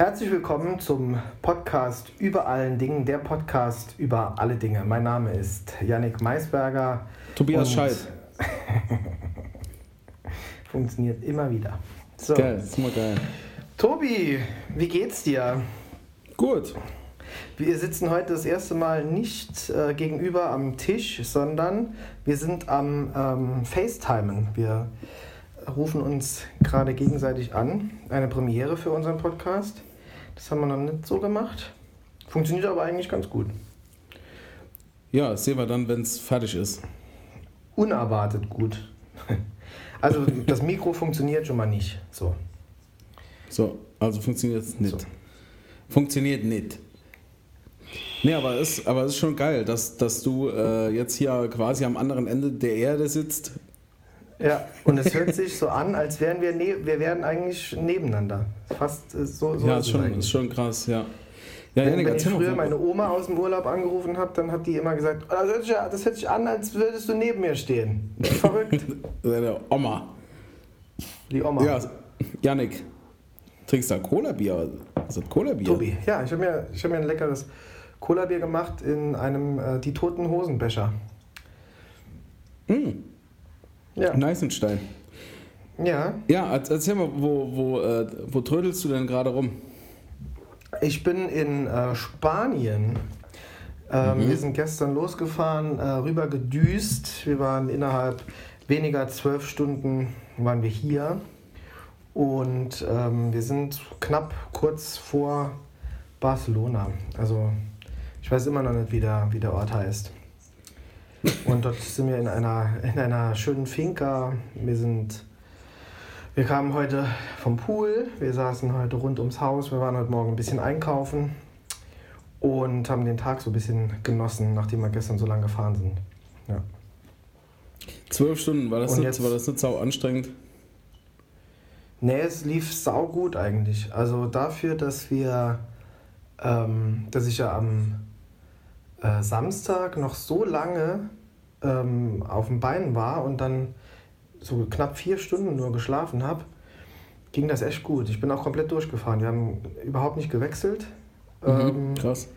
Herzlich willkommen zum Podcast über allen Dingen, der Podcast über alle Dinge. Mein Name ist Yannick Maisberger. Tobias Scheid. Funktioniert immer wieder. So. Geil, ist immer geil. Tobi, wie geht's dir? Gut. Wir sitzen heute das erste Mal nicht äh, gegenüber am Tisch, sondern wir sind am ähm, FaceTimen. Wir rufen uns gerade gegenseitig an. Eine Premiere für unseren Podcast. Das haben wir noch nicht so gemacht. Funktioniert aber eigentlich ganz gut. Ja, das sehen wir dann, wenn es fertig ist. Unerwartet gut. Also das Mikro funktioniert schon mal nicht. So. So, also funktioniert es nicht. So. Funktioniert nicht. Nee, aber es ist, aber es ist schon geil, dass, dass du äh, jetzt hier quasi am anderen Ende der Erde sitzt. Ja, und es hört sich so an, als wären wir, ne wir wären eigentlich nebeneinander. Fast äh, so, so Ja, ist schon, ist schon krass, ja. Ja, wenn, wenn ich früher meine Oma aus dem Urlaub angerufen habe, dann hat die immer gesagt, oh, das hört, sich, das hört sich an, als würdest du neben mir stehen. Verrückt. Deine Oma. Die Oma. Ja, Janik, trinkst du da Cola-Bier? Was ist Cola-Bier? Tobi, ja, ich habe mir, hab mir ein leckeres Cola-Bier gemacht in einem äh, Die Toten Hosenbecher. Mm. Ja. Neißenstein. Ja. Ja, erzähl mal, wo, wo, äh, wo trödelst du denn gerade rum? Ich bin in äh, Spanien. Ähm, mhm. Wir sind gestern losgefahren, äh, rüber gedüst. Wir waren innerhalb weniger zwölf Stunden waren wir hier. Und ähm, wir sind knapp kurz vor Barcelona. Also ich weiß immer noch nicht, wie der, wie der Ort heißt. Und dort sind wir in einer, in einer schönen Finca. Wir sind wir kamen heute vom Pool, wir saßen heute rund ums Haus, wir waren heute Morgen ein bisschen einkaufen und haben den Tag so ein bisschen genossen, nachdem wir gestern so lange gefahren sind. Ja. Zwölf Stunden, war das, jetzt, war das nicht sau anstrengend? Nee, es lief sau gut eigentlich. Also dafür, dass wir, ähm, dass ich ja am äh, Samstag noch so lange ähm, auf dem Bein war und dann so knapp vier Stunden nur geschlafen habe, ging das echt gut. Ich bin auch komplett durchgefahren. Wir haben überhaupt nicht gewechselt. Mhm, ähm, krass.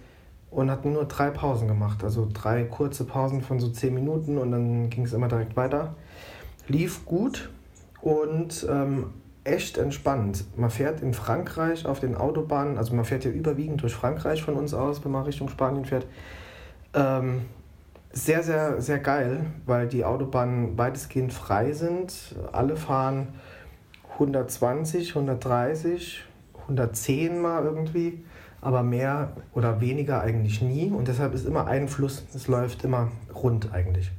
Und hatten nur drei Pausen gemacht. Also drei kurze Pausen von so zehn Minuten und dann ging es immer direkt weiter. Lief gut und ähm, echt entspannt. Man fährt in Frankreich auf den Autobahnen, also man fährt ja überwiegend durch Frankreich von uns aus, wenn man Richtung Spanien fährt. Ähm, sehr, sehr, sehr geil, weil die Autobahnen weitestgehend frei sind. Alle fahren 120, 130, 110 mal irgendwie, aber mehr oder weniger eigentlich nie. Und deshalb ist immer ein Fluss, es läuft immer rund eigentlich.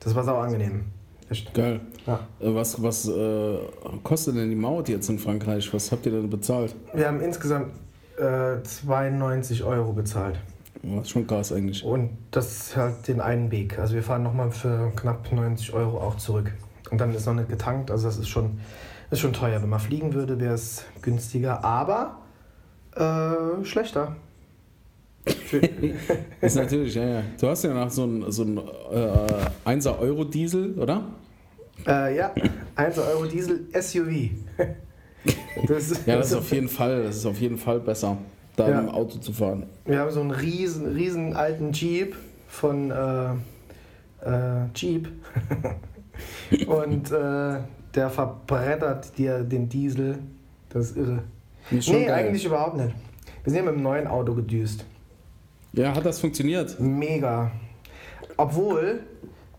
Das war sau angenehm. Echt. Geil. Ja. Äh, was, was äh, kostet denn die Maut jetzt in Frankreich? Was habt ihr denn bezahlt? Wir haben insgesamt äh, 92 Euro bezahlt. Das ist schon krass eigentlich. Und das ist halt den einen Weg. Also wir fahren nochmal für knapp 90 Euro auch zurück. Und dann ist noch nicht getankt. Also das ist schon, ist schon teuer. Wenn man fliegen würde, wäre es günstiger, aber äh, schlechter. ist natürlich, ja, ja. Du hast ja noch so ein, so ein äh, 1er Euro Diesel, oder? Äh, ja, 1er Euro Diesel SUV. das, ja, das ist auf jeden Fall, das ist auf jeden Fall besser da ja. im Auto zu fahren. Wir haben so einen riesen, riesen alten Jeep von äh, äh, Jeep. Und äh, der verbrettert dir den Diesel. Das ist irre. Ist nee, geil. eigentlich überhaupt nicht. Wir sind ja mit dem neuen Auto gedüst. Ja, hat das funktioniert? Mega. Obwohl,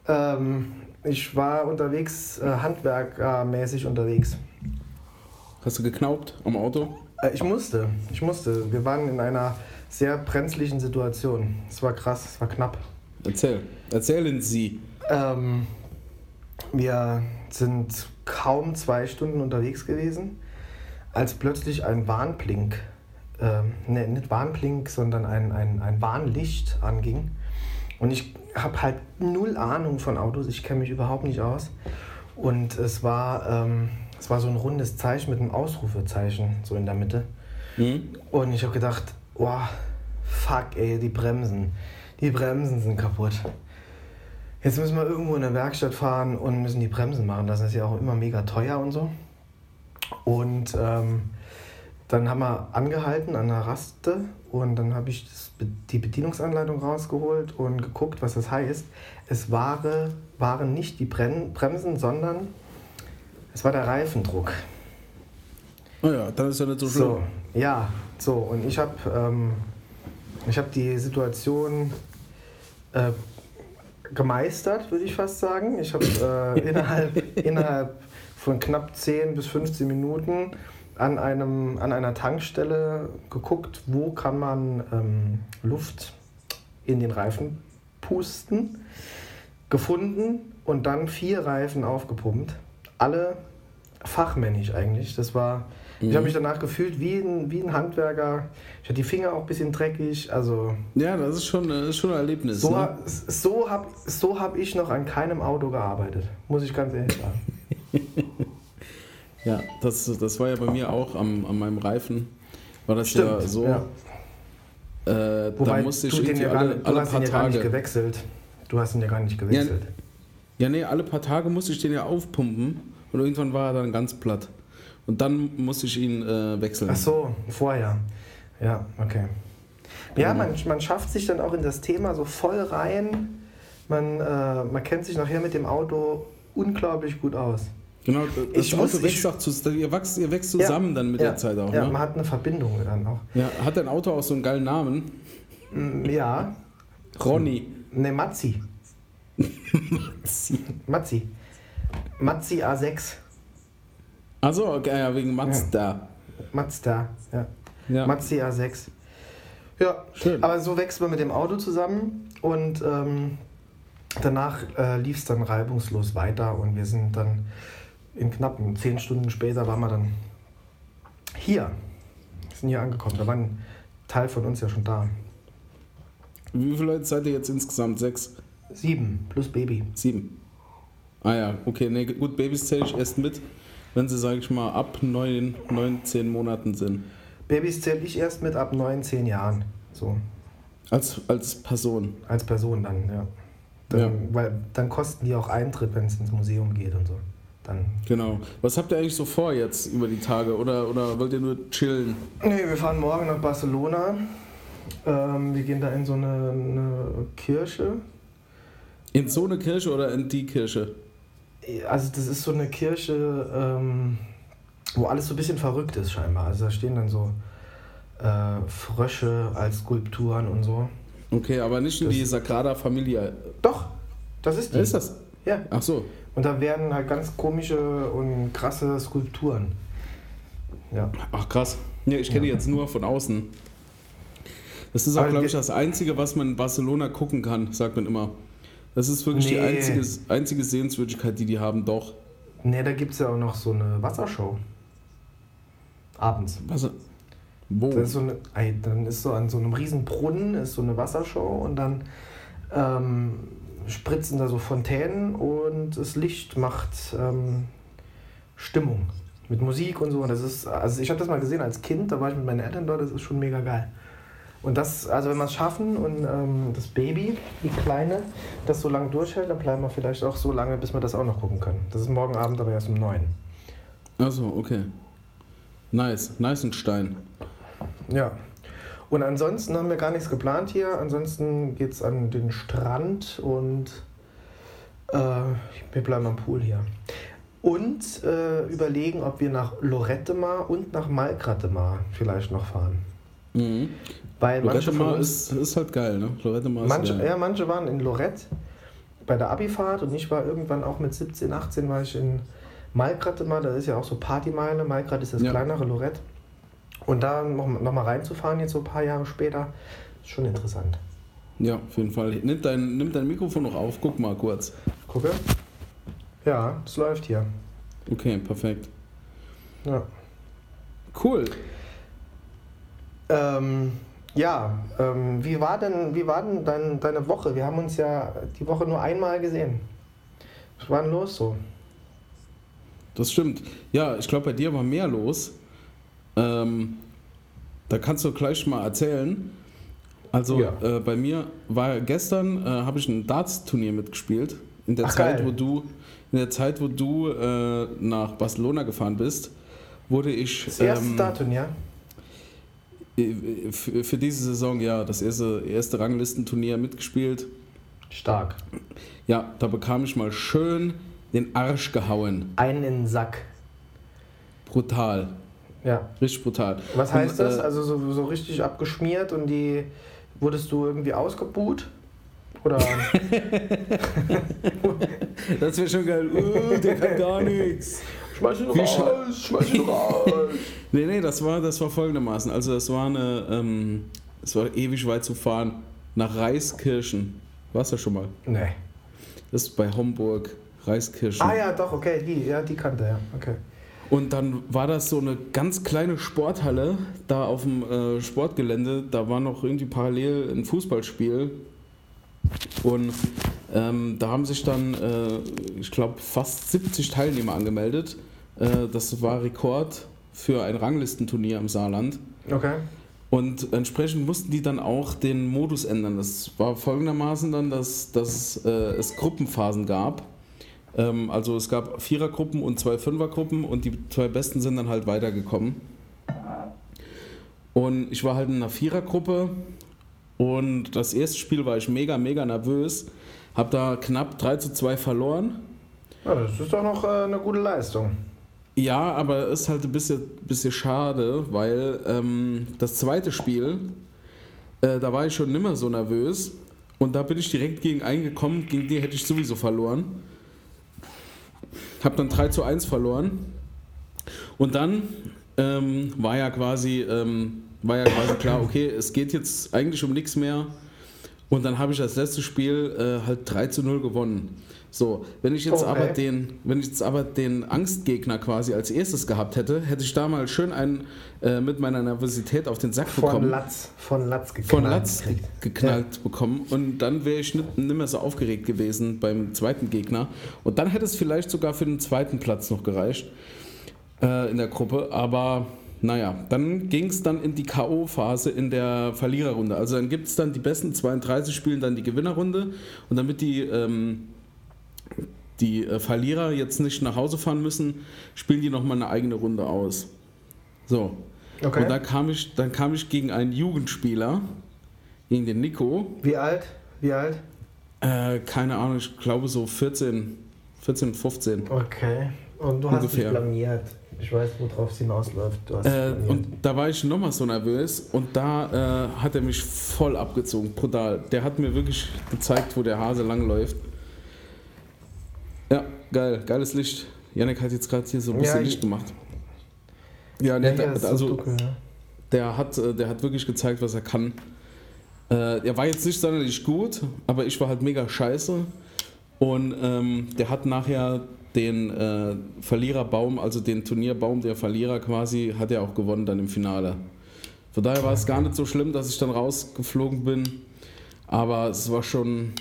ähm, ich war unterwegs, äh, handwerkermäßig unterwegs. Hast du geknaubt am Auto? Äh, ich musste, ich musste. Wir waren in einer sehr brenzlichen Situation. Es war krass, es war knapp. Erzähl, erzählen Sie. Ähm, wir sind kaum zwei Stunden unterwegs gewesen, als plötzlich ein Warnblink, ähm, ne, nicht Warnblink, sondern ein, ein, ein Warnlicht anging. Und ich habe halt null Ahnung von Autos, ich kenne mich überhaupt nicht aus. Und es war ähm, es war so ein rundes Zeichen mit einem Ausrufezeichen, so in der Mitte. Mhm. Und ich habe gedacht, oh, fuck, ey, die Bremsen. Die Bremsen sind kaputt. Jetzt müssen wir irgendwo in der Werkstatt fahren und müssen die Bremsen machen. Das ist ja auch immer mega teuer und so. Und ähm, dann haben wir angehalten an der Raste und dann habe ich das, die Bedienungsanleitung rausgeholt und geguckt, was das heißt. Es war, waren nicht die Bremsen, sondern es war der Reifendruck. Oh ja, dann ist ja nicht so schlimm. So, ja, so und ich habe ähm, hab die Situation äh, gemeistert, würde ich fast sagen. Ich habe äh, innerhalb, innerhalb von knapp 10 bis 15 Minuten an, einem, an einer Tankstelle geguckt, wo kann man ähm, Luft in den Reifen pusten, gefunden und dann vier Reifen aufgepumpt. Alle fachmännisch eigentlich. Das war, mhm. ich habe mich danach gefühlt wie ein, wie ein Handwerker. Ich hatte die Finger auch ein bisschen dreckig. Also ja, das ist schon, das ist schon ein Erlebnis. So, ne? so habe so hab ich noch an keinem Auto gearbeitet, muss ich ganz ehrlich sagen. Ja, das, das war ja bei mir auch am, an meinem Reifen. War das Stimmt, ja so. Ja. Äh, Wobei, da musste ich du, den ja alle, du alle hast paar ihn ja gar nicht gewechselt. Du hast ihn ja gar nicht gewechselt. Ja, ja, nee, alle paar Tage musste ich den ja aufpumpen und irgendwann war er dann ganz platt. Und dann musste ich ihn äh, wechseln. Ach so, vorher. Ja, okay. Ja, man, man schafft sich dann auch in das Thema so voll rein. Man, äh, man kennt sich nachher mit dem Auto unglaublich gut aus. Genau, das ich Auto muss, wächst auch ihr, wächst, ihr wächst zusammen ja, dann mit ja, der Zeit auch. Ja, ne? man hat eine Verbindung dann auch. Ja, hat dein Auto auch so einen geilen Namen? Mm, ja. Ronny. Ne, Mazzi. Mazzi. Mazzi A6. Achso, okay, ja, wegen Mazda. Ja. Mazda, ja. ja. Mazzi A6. Ja, Schön. aber so wächst man mit dem Auto zusammen und ähm, danach äh, lief es dann reibungslos weiter und wir sind dann in knappen zehn Stunden später waren wir dann hier. Wir sind hier angekommen. Da war ein Teil von uns ja schon da. Wie viele Leute seid ihr jetzt insgesamt? Sechs? Sieben, plus Baby. Sieben. Ah ja, okay, nee, gut, Babys zähle ich erst mit, wenn sie, sage ich mal, ab neun, neun, zehn Monaten sind. Babys zähle ich erst mit ab neun, zehn Jahren. So. Als, als Person? Als Person dann, ja. Dann, ja. Weil dann kosten die auch Eintritt, wenn es ins Museum geht und so dann. Genau. Was habt ihr eigentlich so vor jetzt über die Tage oder, oder wollt ihr nur chillen? Nee, wir fahren morgen nach Barcelona. Ähm, wir gehen da in so eine, eine, Kirche. In so eine Kirche oder in die Kirche? Also das ist so eine Kirche, ähm, wo alles so ein bisschen verrückt ist scheinbar. Also da stehen dann so äh, Frösche als Skulpturen und so. Okay, aber nicht in das die Sagrada Familia. Doch, das ist die. Ist das? Ja. Ach so. Und da werden halt ganz komische und krasse Skulpturen. Ja. Ach krass. Ja, ich kenne ja. die jetzt nur von außen. Das ist auch, glaube ich, das Einzige, was man in Barcelona gucken kann, sagt man immer. Das ist wirklich nee. die einzige, einzige Sehenswürdigkeit, die die haben, doch. Ne, da gibt es ja auch noch so eine Wassershow. Abends. Wasser. Wo? Ist so eine, dann ist so an so einem riesen Brunnen ist so eine Wassershow und dann ähm, spritzen da so Fontänen und das Licht macht ähm, Stimmung mit Musik und so. Und das ist, also ich habe das mal gesehen als Kind, da war ich mit meinen Eltern dort, das ist schon mega geil. Und das, also wenn wir es schaffen und ähm, das Baby, die Kleine, das so lange durchhält, dann bleiben wir vielleicht auch so lange, bis wir das auch noch gucken können. Das ist morgen Abend aber erst um neun. Achso, okay. Nice, nice und Stein. Ja, und ansonsten haben wir gar nichts geplant hier. Ansonsten geht es an den Strand und äh, wir bleiben am Pool hier. Und äh, überlegen, ob wir nach Lorette Mar und nach Malgrate Mar vielleicht noch fahren. Mhm. Weil Lorette Mar ist, ist halt geil, ne? Lorette Mar manche, geil. Ja, manche waren in Lorette bei der Abifahrt und ich war irgendwann auch mit 17, 18 war ich in Malgrate Mar. Da ist ja auch so Partymeile. Malgrate ist das ja. kleinere Lorette. Und da noch, noch mal reinzufahren, jetzt so ein paar Jahre später, ist schon interessant. Ja, auf jeden Fall. Nimm dein, nimm dein Mikrofon noch auf, guck mal kurz. Gucke. Ja, es läuft hier. Okay, perfekt. Ja. Cool. Ähm, ja, ähm, wie war denn, wie war denn dein, deine Woche? Wir haben uns ja die Woche nur einmal gesehen. Was war denn los so? Das stimmt. Ja, ich glaube, bei dir war mehr los. Ähm, da kannst du gleich mal erzählen. Also ja. äh, bei mir war gestern, äh, habe ich ein Darts-Turnier mitgespielt. In der Ach, Zeit, geil. wo du, in der Zeit, wo du äh, nach Barcelona gefahren bist, wurde ich. Das erste ähm, Dart-Turnier? Äh, für, für diese Saison, ja, das erste, erste Ranglistenturnier mitgespielt. Stark. Ja, da bekam ich mal schön den Arsch gehauen. Einen in den Sack. Brutal. Ja. Richtig brutal. Was heißt und, das? Äh, also so, so richtig abgeschmiert und die wurdest du irgendwie ausgebuht? Oder? das wäre schon geil. Uh, der kann gar nichts. Schmeiß ihn raus, schmeiß ihn raus. nee, nee, das war, das war folgendermaßen. Also das war eine, ähm, es war ewig weit zu fahren nach Reiskirchen. Warst du schon mal? Nee. Das ist bei Homburg, Reiskirchen. Ah ja, doch, okay, die, ja, die kannte, ja, okay. Und dann war das so eine ganz kleine Sporthalle da auf dem äh, Sportgelände. Da war noch irgendwie parallel ein Fußballspiel. Und ähm, da haben sich dann, äh, ich glaube, fast 70 Teilnehmer angemeldet. Äh, das war Rekord für ein Ranglistenturnier im Saarland. Okay. Und entsprechend mussten die dann auch den Modus ändern. Das war folgendermaßen dann, dass, dass äh, es Gruppenphasen gab. Ähm, also es gab Vierergruppen und zwei Fünfergruppen und die zwei Besten sind dann halt weitergekommen. Und ich war halt in einer Vierergruppe und das erste Spiel war ich mega, mega nervös. Hab da knapp 3 zu 2 verloren. Ja, das ist doch noch äh, eine gute Leistung. Ja, aber ist halt ein bisschen, bisschen schade, weil ähm, das zweite Spiel, äh, da war ich schon nimmer so nervös und da bin ich direkt gegen einen gekommen, gegen den hätte ich sowieso verloren. Hab dann 3 zu 1 verloren und dann ähm, war ja quasi ähm, war ja quasi klar, okay, es geht jetzt eigentlich um nichts mehr. Und dann habe ich das letzte Spiel äh, halt 3 zu 0 gewonnen. So, wenn ich jetzt okay. aber den, wenn ich jetzt aber den Angstgegner quasi als erstes gehabt hätte, hätte ich da mal schön einen äh, mit meiner Nervosität auf den Sack von bekommen. Latz, von Latz geknallt. Von Latz geknallt ja. bekommen und dann wäre ich nicht, nicht mehr so aufgeregt gewesen beim zweiten Gegner. Und dann hätte es vielleicht sogar für den zweiten Platz noch gereicht äh, in der Gruppe, aber naja, dann ging es dann in die K.O.-Phase in der Verliererrunde. Also dann gibt es dann die besten 32 spielen dann die Gewinnerrunde und damit die, ähm, die äh, Verlierer jetzt nicht nach Hause fahren müssen, spielen die nochmal eine eigene Runde aus. So. Okay. Und da kam ich, dann kam ich gegen einen Jugendspieler, gegen den Nico. Wie alt? Wie alt? Äh, keine Ahnung, ich glaube so 14, 14, 15. Okay. Und du hast dich blamiert. Ich weiß, worauf es hinausläuft. Äh, und da war ich nochmal so nervös und da äh, hat er mich voll abgezogen, brutal. Der hat mir wirklich gezeigt, wo der Hase langläuft. Ja, geil, geiles Licht. Janik hat jetzt gerade hier so ein bisschen ja, Licht gemacht. Ja, nee, ja, der, also dunkel, ja. der, hat, äh, der hat wirklich gezeigt, was er kann. Äh, er war jetzt nicht sonderlich gut, aber ich war halt mega scheiße. Und ähm, der hat nachher den äh, Verliererbaum, also den Turnierbaum der Verlierer quasi, hat er auch gewonnen dann im Finale. Von daher war es gar nicht so schlimm, dass ich dann rausgeflogen bin, aber es war schon,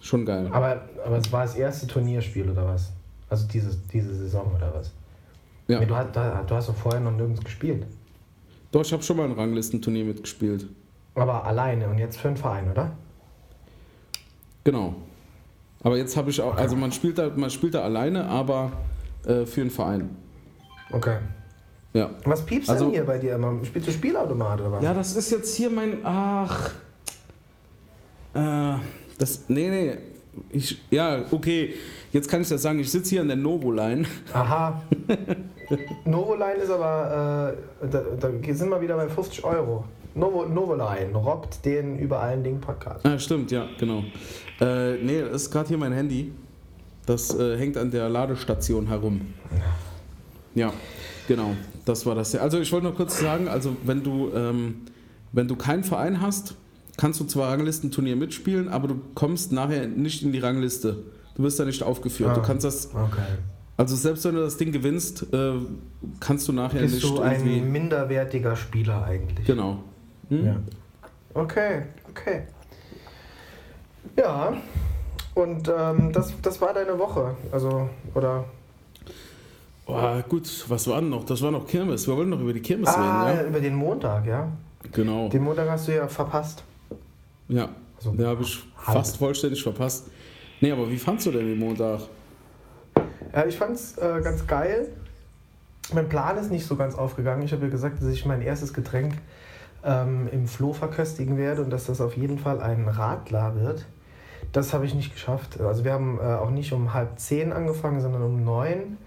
schon geil. Aber, aber es war das erste Turnierspiel oder was? Also diese, diese Saison oder was? Ja. Nee, du, hast, du hast doch vorher noch nirgends gespielt. Doch, ich habe schon mal ein Ranglistenturnier mitgespielt. Aber alleine und jetzt für einen Verein, oder? Genau. Aber jetzt habe ich auch, also man spielt da, man spielt da alleine, aber äh, für einen Verein. Okay. Ja. Was piepst also, denn hier bei dir immer? Spielst du Spielautomat oder was? Ja, das ist jetzt hier mein. Ach. Äh, das. Nee, nee. Ich, ja, okay. Jetzt kann ich das sagen. Ich sitze hier an der Novoline. Aha. Novoline ist aber. Äh, da, da sind wir wieder bei 50 Euro. Novo, Novoline robbt den über allen Dingen Podcast. Ah, stimmt, ja, genau. Äh, nee, das ist gerade hier mein Handy. Das äh, hängt an der Ladestation herum. Ja, genau. Das war das. Also ich wollte noch kurz sagen, also wenn du, ähm, wenn du keinen Verein hast, kannst du zwar Ranglistenturnier mitspielen, aber du kommst nachher nicht in die Rangliste. Du wirst da nicht aufgeführt. Ah, du kannst das. Okay. Also selbst wenn du das Ding gewinnst, äh, kannst du nachher Bist nicht. Bist du ein minderwertiger Spieler eigentlich? Genau. Hm? Ja. Okay, okay. Ja, und ähm, das, das war deine Woche, also, oder? Oh, gut, was war denn noch? Das war noch Kirmes. Wir wollen noch über die Kirmes ah, reden, ja? über den Montag, ja. Genau. Den Montag hast du ja verpasst. Ja, also, den habe ich halb. fast vollständig verpasst. Nee, aber wie fandst du denn den Montag? Ja, ich fand's äh, ganz geil. Mein Plan ist nicht so ganz aufgegangen. Ich habe ja gesagt, dass ich mein erstes Getränk ähm, im Floh verköstigen werde und dass das auf jeden Fall ein Radler wird. Das habe ich nicht geschafft. Also wir haben äh, auch nicht um halb zehn angefangen, sondern um neun.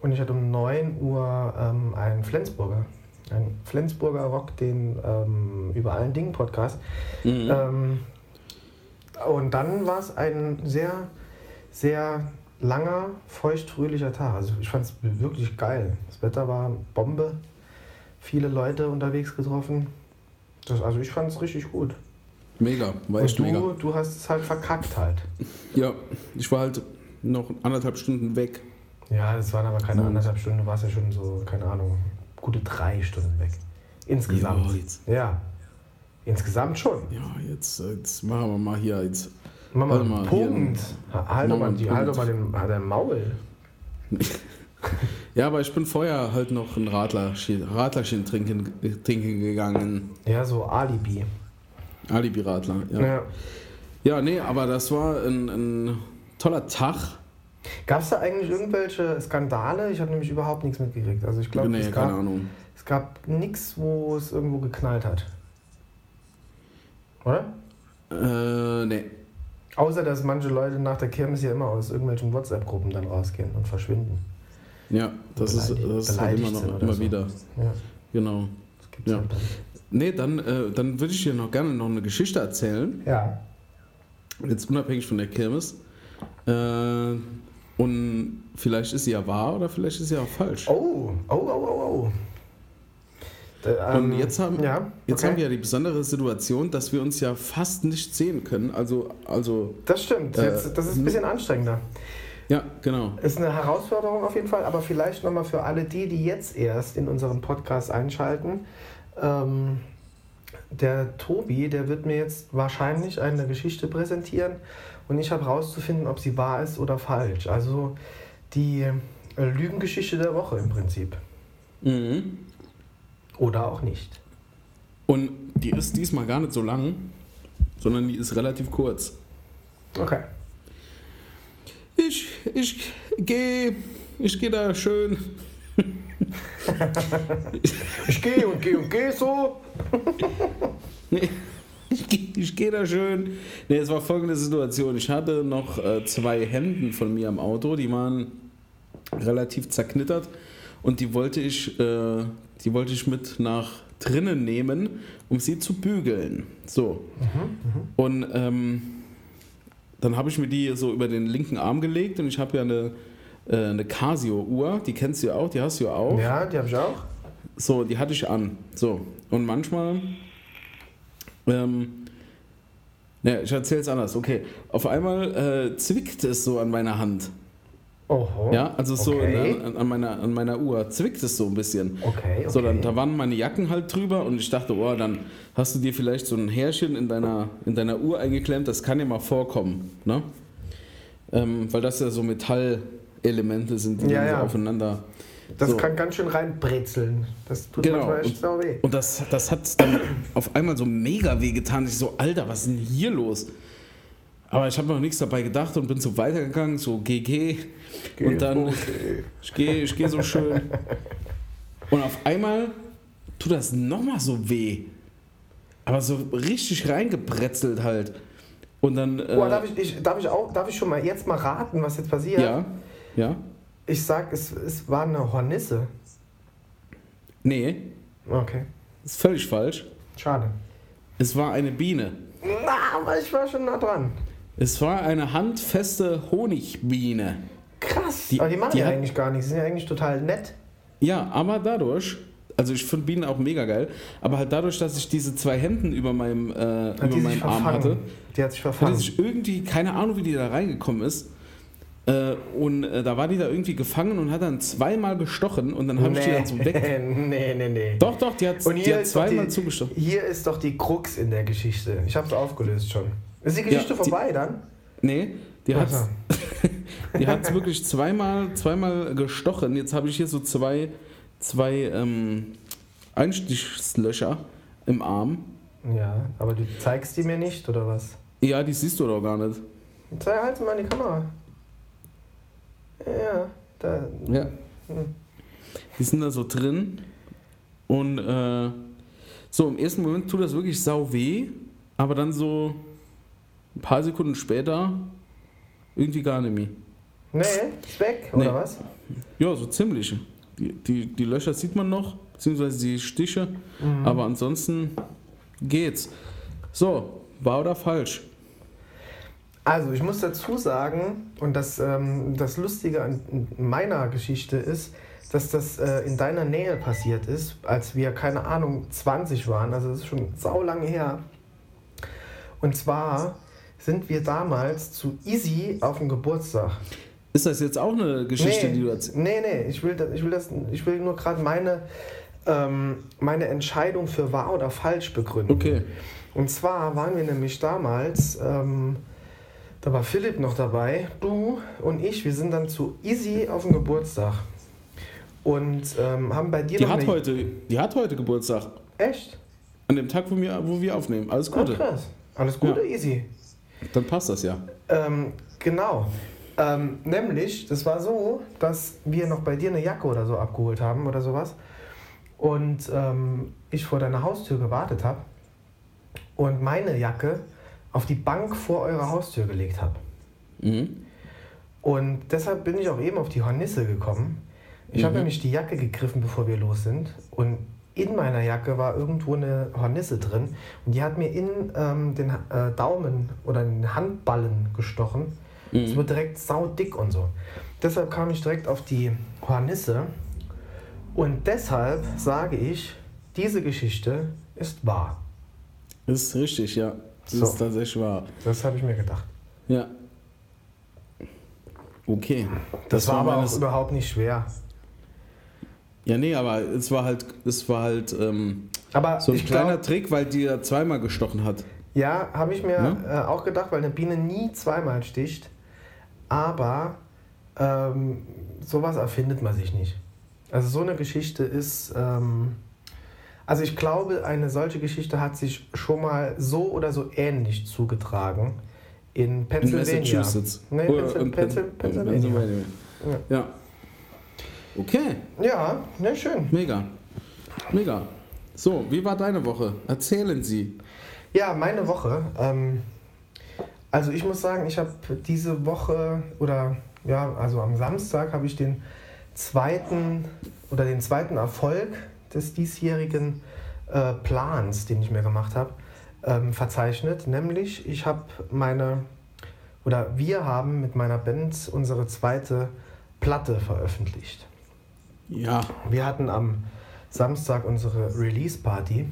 Und ich hatte um 9 Uhr ähm, einen Flensburger. Ein Flensburger Rock, den ähm, über allen Dingen Podcast. Mhm. Ähm, und dann war es ein sehr, sehr langer, feuchtfröhlicher Tag. Also ich fand es wirklich geil. Das Wetter war Bombe. Viele Leute unterwegs getroffen. Das, also ich fand es richtig gut. Mega, war echt du, mega. Du hast es halt verkackt halt. Ja, ich war halt noch anderthalb Stunden weg. Ja, es waren aber keine anderthalb Stunden, du warst ja schon so, keine Ahnung, gute drei Stunden weg. Insgesamt. Ja, jetzt. ja. Insgesamt schon. Ja, jetzt, jetzt machen wir mal hier jetzt. Mach mal einen Punkt. Halt doch mal, die, halt mal den, halt den Maul. ja, aber ich bin vorher halt noch ein Radlerchen, Radlerchen trinken, trinken gegangen. Ja, so Alibi. Alibi-Radler, ja. ja. Ja, nee, aber das war ein, ein toller Tag. Gab es da eigentlich irgendwelche Skandale? Ich habe nämlich überhaupt nichts mitgekriegt. Also ich glaube, nee, es, gab, es gab nichts, wo es irgendwo geknallt hat. Oder? Äh, nee. Außer, dass manche Leute nach der Kirmes ja immer aus irgendwelchen WhatsApp-Gruppen dann rausgehen und verschwinden. Ja, das ist, das ist halt immer noch immer so. wieder. Ja. Genau. Das gibt's ja. Halt dann. Nee, dann, äh, dann würde ich dir noch gerne noch eine Geschichte erzählen. Ja. Jetzt unabhängig von der Kirmes. Äh, und vielleicht ist sie ja wahr oder vielleicht ist sie auch falsch. Oh, oh, oh, oh, oh. Da, ähm, und jetzt, haben, ja, jetzt okay. haben wir ja die besondere Situation, dass wir uns ja fast nicht sehen können. Also, also, das stimmt, äh, jetzt, das ist ein bisschen anstrengender. Ja, genau. Ist eine Herausforderung auf jeden Fall, aber vielleicht nochmal für alle die, die jetzt erst in unseren Podcast einschalten. Ähm, der Tobi, der wird mir jetzt wahrscheinlich eine Geschichte präsentieren und ich habe herauszufinden, ob sie wahr ist oder falsch. Also die äh, Lügengeschichte der Woche im Prinzip. Mhm. Oder auch nicht. Und die ist diesmal gar nicht so lang, sondern die ist relativ kurz. Okay. Ich, ich gehe, ich gehe da schön. ich gehe und gehe und gehe so. nee. Ich, ich gehe da schön. Nee, es war folgende Situation. Ich hatte noch äh, zwei Hemden von mir am Auto, die waren relativ zerknittert und die wollte ich, äh, die wollte ich mit nach drinnen nehmen, um sie zu bügeln. So. Mhm, mh. Und ähm, dann habe ich mir die so über den linken Arm gelegt und ich habe ja eine, äh, eine Casio-Uhr, die kennst du ja auch, die hast du ja auch. Ja, die habe ich auch. So, die hatte ich an. So. Und manchmal ähm, ne, ich erzähle es anders. Okay, auf einmal äh, zwickt es so an meiner Hand. Oho. Ja, also so okay. ne, an, meiner, an meiner Uhr zwickt es so ein bisschen. Okay, okay. So, dann, da waren meine Jacken halt drüber und ich dachte, oh, dann hast du dir vielleicht so ein Härchen in deiner, in deiner Uhr eingeklemmt, das kann ja mal vorkommen, ne? Ähm, weil das ja so Metallelemente sind, die ja, ja. aufeinander das so. kann ganz schön reinbrezeln. Das tut genau. manchmal echt sau weh. Und das, das hat dann auf einmal so mega weh getan. Ich so, Alter, was ist denn hier los? Aber ich habe noch nichts dabei gedacht und bin so weitergegangen, so GG. Geh, und dann, okay. ich gehe ich geh so schön. Und auf einmal tut das nochmal so weh. Aber so richtig reingebrezelt halt. Und dann. Äh, oh, darf, ich, ich, darf, ich auch, darf ich schon mal jetzt mal raten, was jetzt passiert? Ja. Ja. Ich sag, es, es war eine Hornisse. Nee. Okay. Ist völlig falsch. Schade. Es war eine Biene. Na, aber ich war schon nah dran. Es war eine handfeste Honigbiene. Krass. Die, aber die machen die ja eigentlich gar nichts. Sie sind ja eigentlich total nett. Ja, aber dadurch, also ich finde Bienen auch mega geil, aber halt dadurch, dass ich diese zwei Händen über meinem, äh, über meinem Arm hatte, die hat sich verfangen. Hat sich irgendwie, keine Ahnung, wie die da reingekommen ist, äh, und äh, da war die da irgendwie gefangen und hat dann zweimal gestochen und dann habe nee. ich die dann so weg. nee, nee, nee. Doch, doch, die hat, die hat zweimal die, zugestochen. Hier ist doch die Krux in der Geschichte. Ich habe es aufgelöst schon. Ist die Geschichte ja, vorbei dann? Nee, die hat die hat wirklich zweimal, zweimal gestochen. Jetzt habe ich hier so zwei, zwei ähm, Einstichslöcher im Arm. Ja, aber du zeigst die mir nicht, oder was? Ja, die siehst du doch gar nicht. Zeig halt mal in die Kamera. Ja, da. Ja. Hm. Die sind da so drin und äh, So, im ersten Moment tut das wirklich sau weh, aber dann so ein paar Sekunden später irgendwie gar nicht mehr. Nee, ist weg, oder Nee. was? Ja, so ziemlich. Die, die, die Löcher sieht man noch, beziehungsweise die Stiche, Mhm. aber ansonsten geht's. So, wahr oder falsch? Also, ich muss dazu sagen, und das, ähm, das Lustige an meiner Geschichte ist, dass das äh, in deiner Nähe passiert ist, als wir, keine Ahnung, 20 waren. Also, das ist schon sau lange her. Und zwar sind wir damals zu Easy auf dem Geburtstag. Ist das jetzt auch eine Geschichte, nee, die du erzählst? Nee, nee, ich will, das, ich will, das, ich will nur gerade meine, ähm, meine Entscheidung für wahr oder falsch begründen. Okay. Und zwar waren wir nämlich damals, ähm, da war Philipp noch dabei, du und ich, wir sind dann zu Easy auf dem Geburtstag. Und ähm, haben bei dir Die noch hat, eine... heute, die hat heute Geburtstag. Echt? An dem Tag, wo wir, wo wir aufnehmen. Alles Ah, Gute. krass. Alles Gute, Ja. Easy. Dann passt das ja. Ähm, genau. Ähm, nämlich, das war so, dass wir noch bei dir eine Jacke oder so abgeholt haben oder sowas. Und ähm, ich vor deiner Haustür gewartet habe und meine Jacke auf die Bank vor eurer Haustür gelegt habe. Mhm. Und deshalb bin ich auch eben auf die Hornisse gekommen. Ich habe Mhm. nämlich die Jacke gegriffen, bevor wir los sind. Und in meiner Jacke war irgendwo eine Hornisse drin. Und die hat mir in ähm, den äh, Daumen oder in den Handballen gestochen. Es Mhm. wird direkt saudick und so. Deshalb kam ich direkt auf die Hornisse. Und deshalb sage ich, diese Geschichte ist wahr. Ist richtig, ja. Das So. ist tatsächlich wahr. Das habe ich mir gedacht. Ja. Okay. Das, war aber auch überhaupt nicht schwer. Ja, nee, aber es war halt, es war halt ähm, Aber so ein kleiner glaube, Trick, weil die ja zweimal gestochen hat. Ja, habe ich mir Ne? äh, auch gedacht, weil eine Biene nie zweimal sticht. Aber ähm, sowas erfindet man sich nicht. Also so eine Geschichte ist... Ähm, also ich glaube, eine solche Geschichte hat sich schon mal so oder so ähnlich zugetragen in In Pennsylvania. Massachusetts. Nee, Oder Pennsy- in Pennsy- Pen- Pennsylvania. Pennsylvania. Ja. Okay, Ja, ne, schön. mega. Mega. So, wie war deine Woche? Erzählen Sie. Ja, meine Woche. Ähm, also ich muss sagen, ich habe diese Woche oder ja, also am Samstag habe ich den zweiten oder den zweiten Erfolg des diesjährigen äh, Plans, den ich mir gemacht habe, ähm, verzeichnet. Nämlich, ich habe meine oder wir haben mit meiner Band unsere zweite Platte veröffentlicht. Ja. Wir hatten am Samstag unsere Release-Party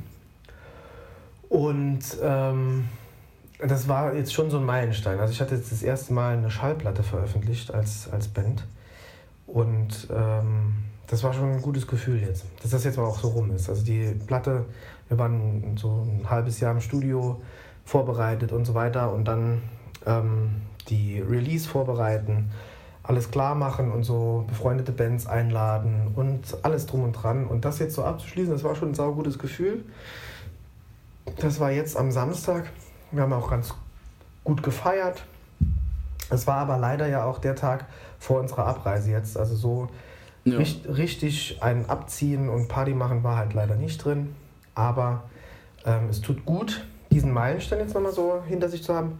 und ähm, das war jetzt schon so ein Meilenstein. Also ich hatte jetzt das erste Mal eine Schallplatte veröffentlicht als, als Band und ähm, das war schon ein gutes Gefühl jetzt, dass das jetzt mal auch so rum ist. Also die Platte, wir waren so ein halbes Jahr im Studio vorbereitet und so weiter und dann ähm, die Release vorbereiten, alles klar machen und so befreundete Bands einladen und alles drum und dran. Und das jetzt so abzuschließen, das war schon ein saugutes Gefühl. Das war jetzt am Samstag. Wir haben auch ganz gut gefeiert. Es war aber leider ja auch der Tag vor unserer Abreise jetzt. Also so ja. Richt, richtig ein Abziehen und Party machen war halt leider nicht drin. Aber ähm, es tut gut, diesen Meilenstein jetzt nochmal so hinter sich zu haben.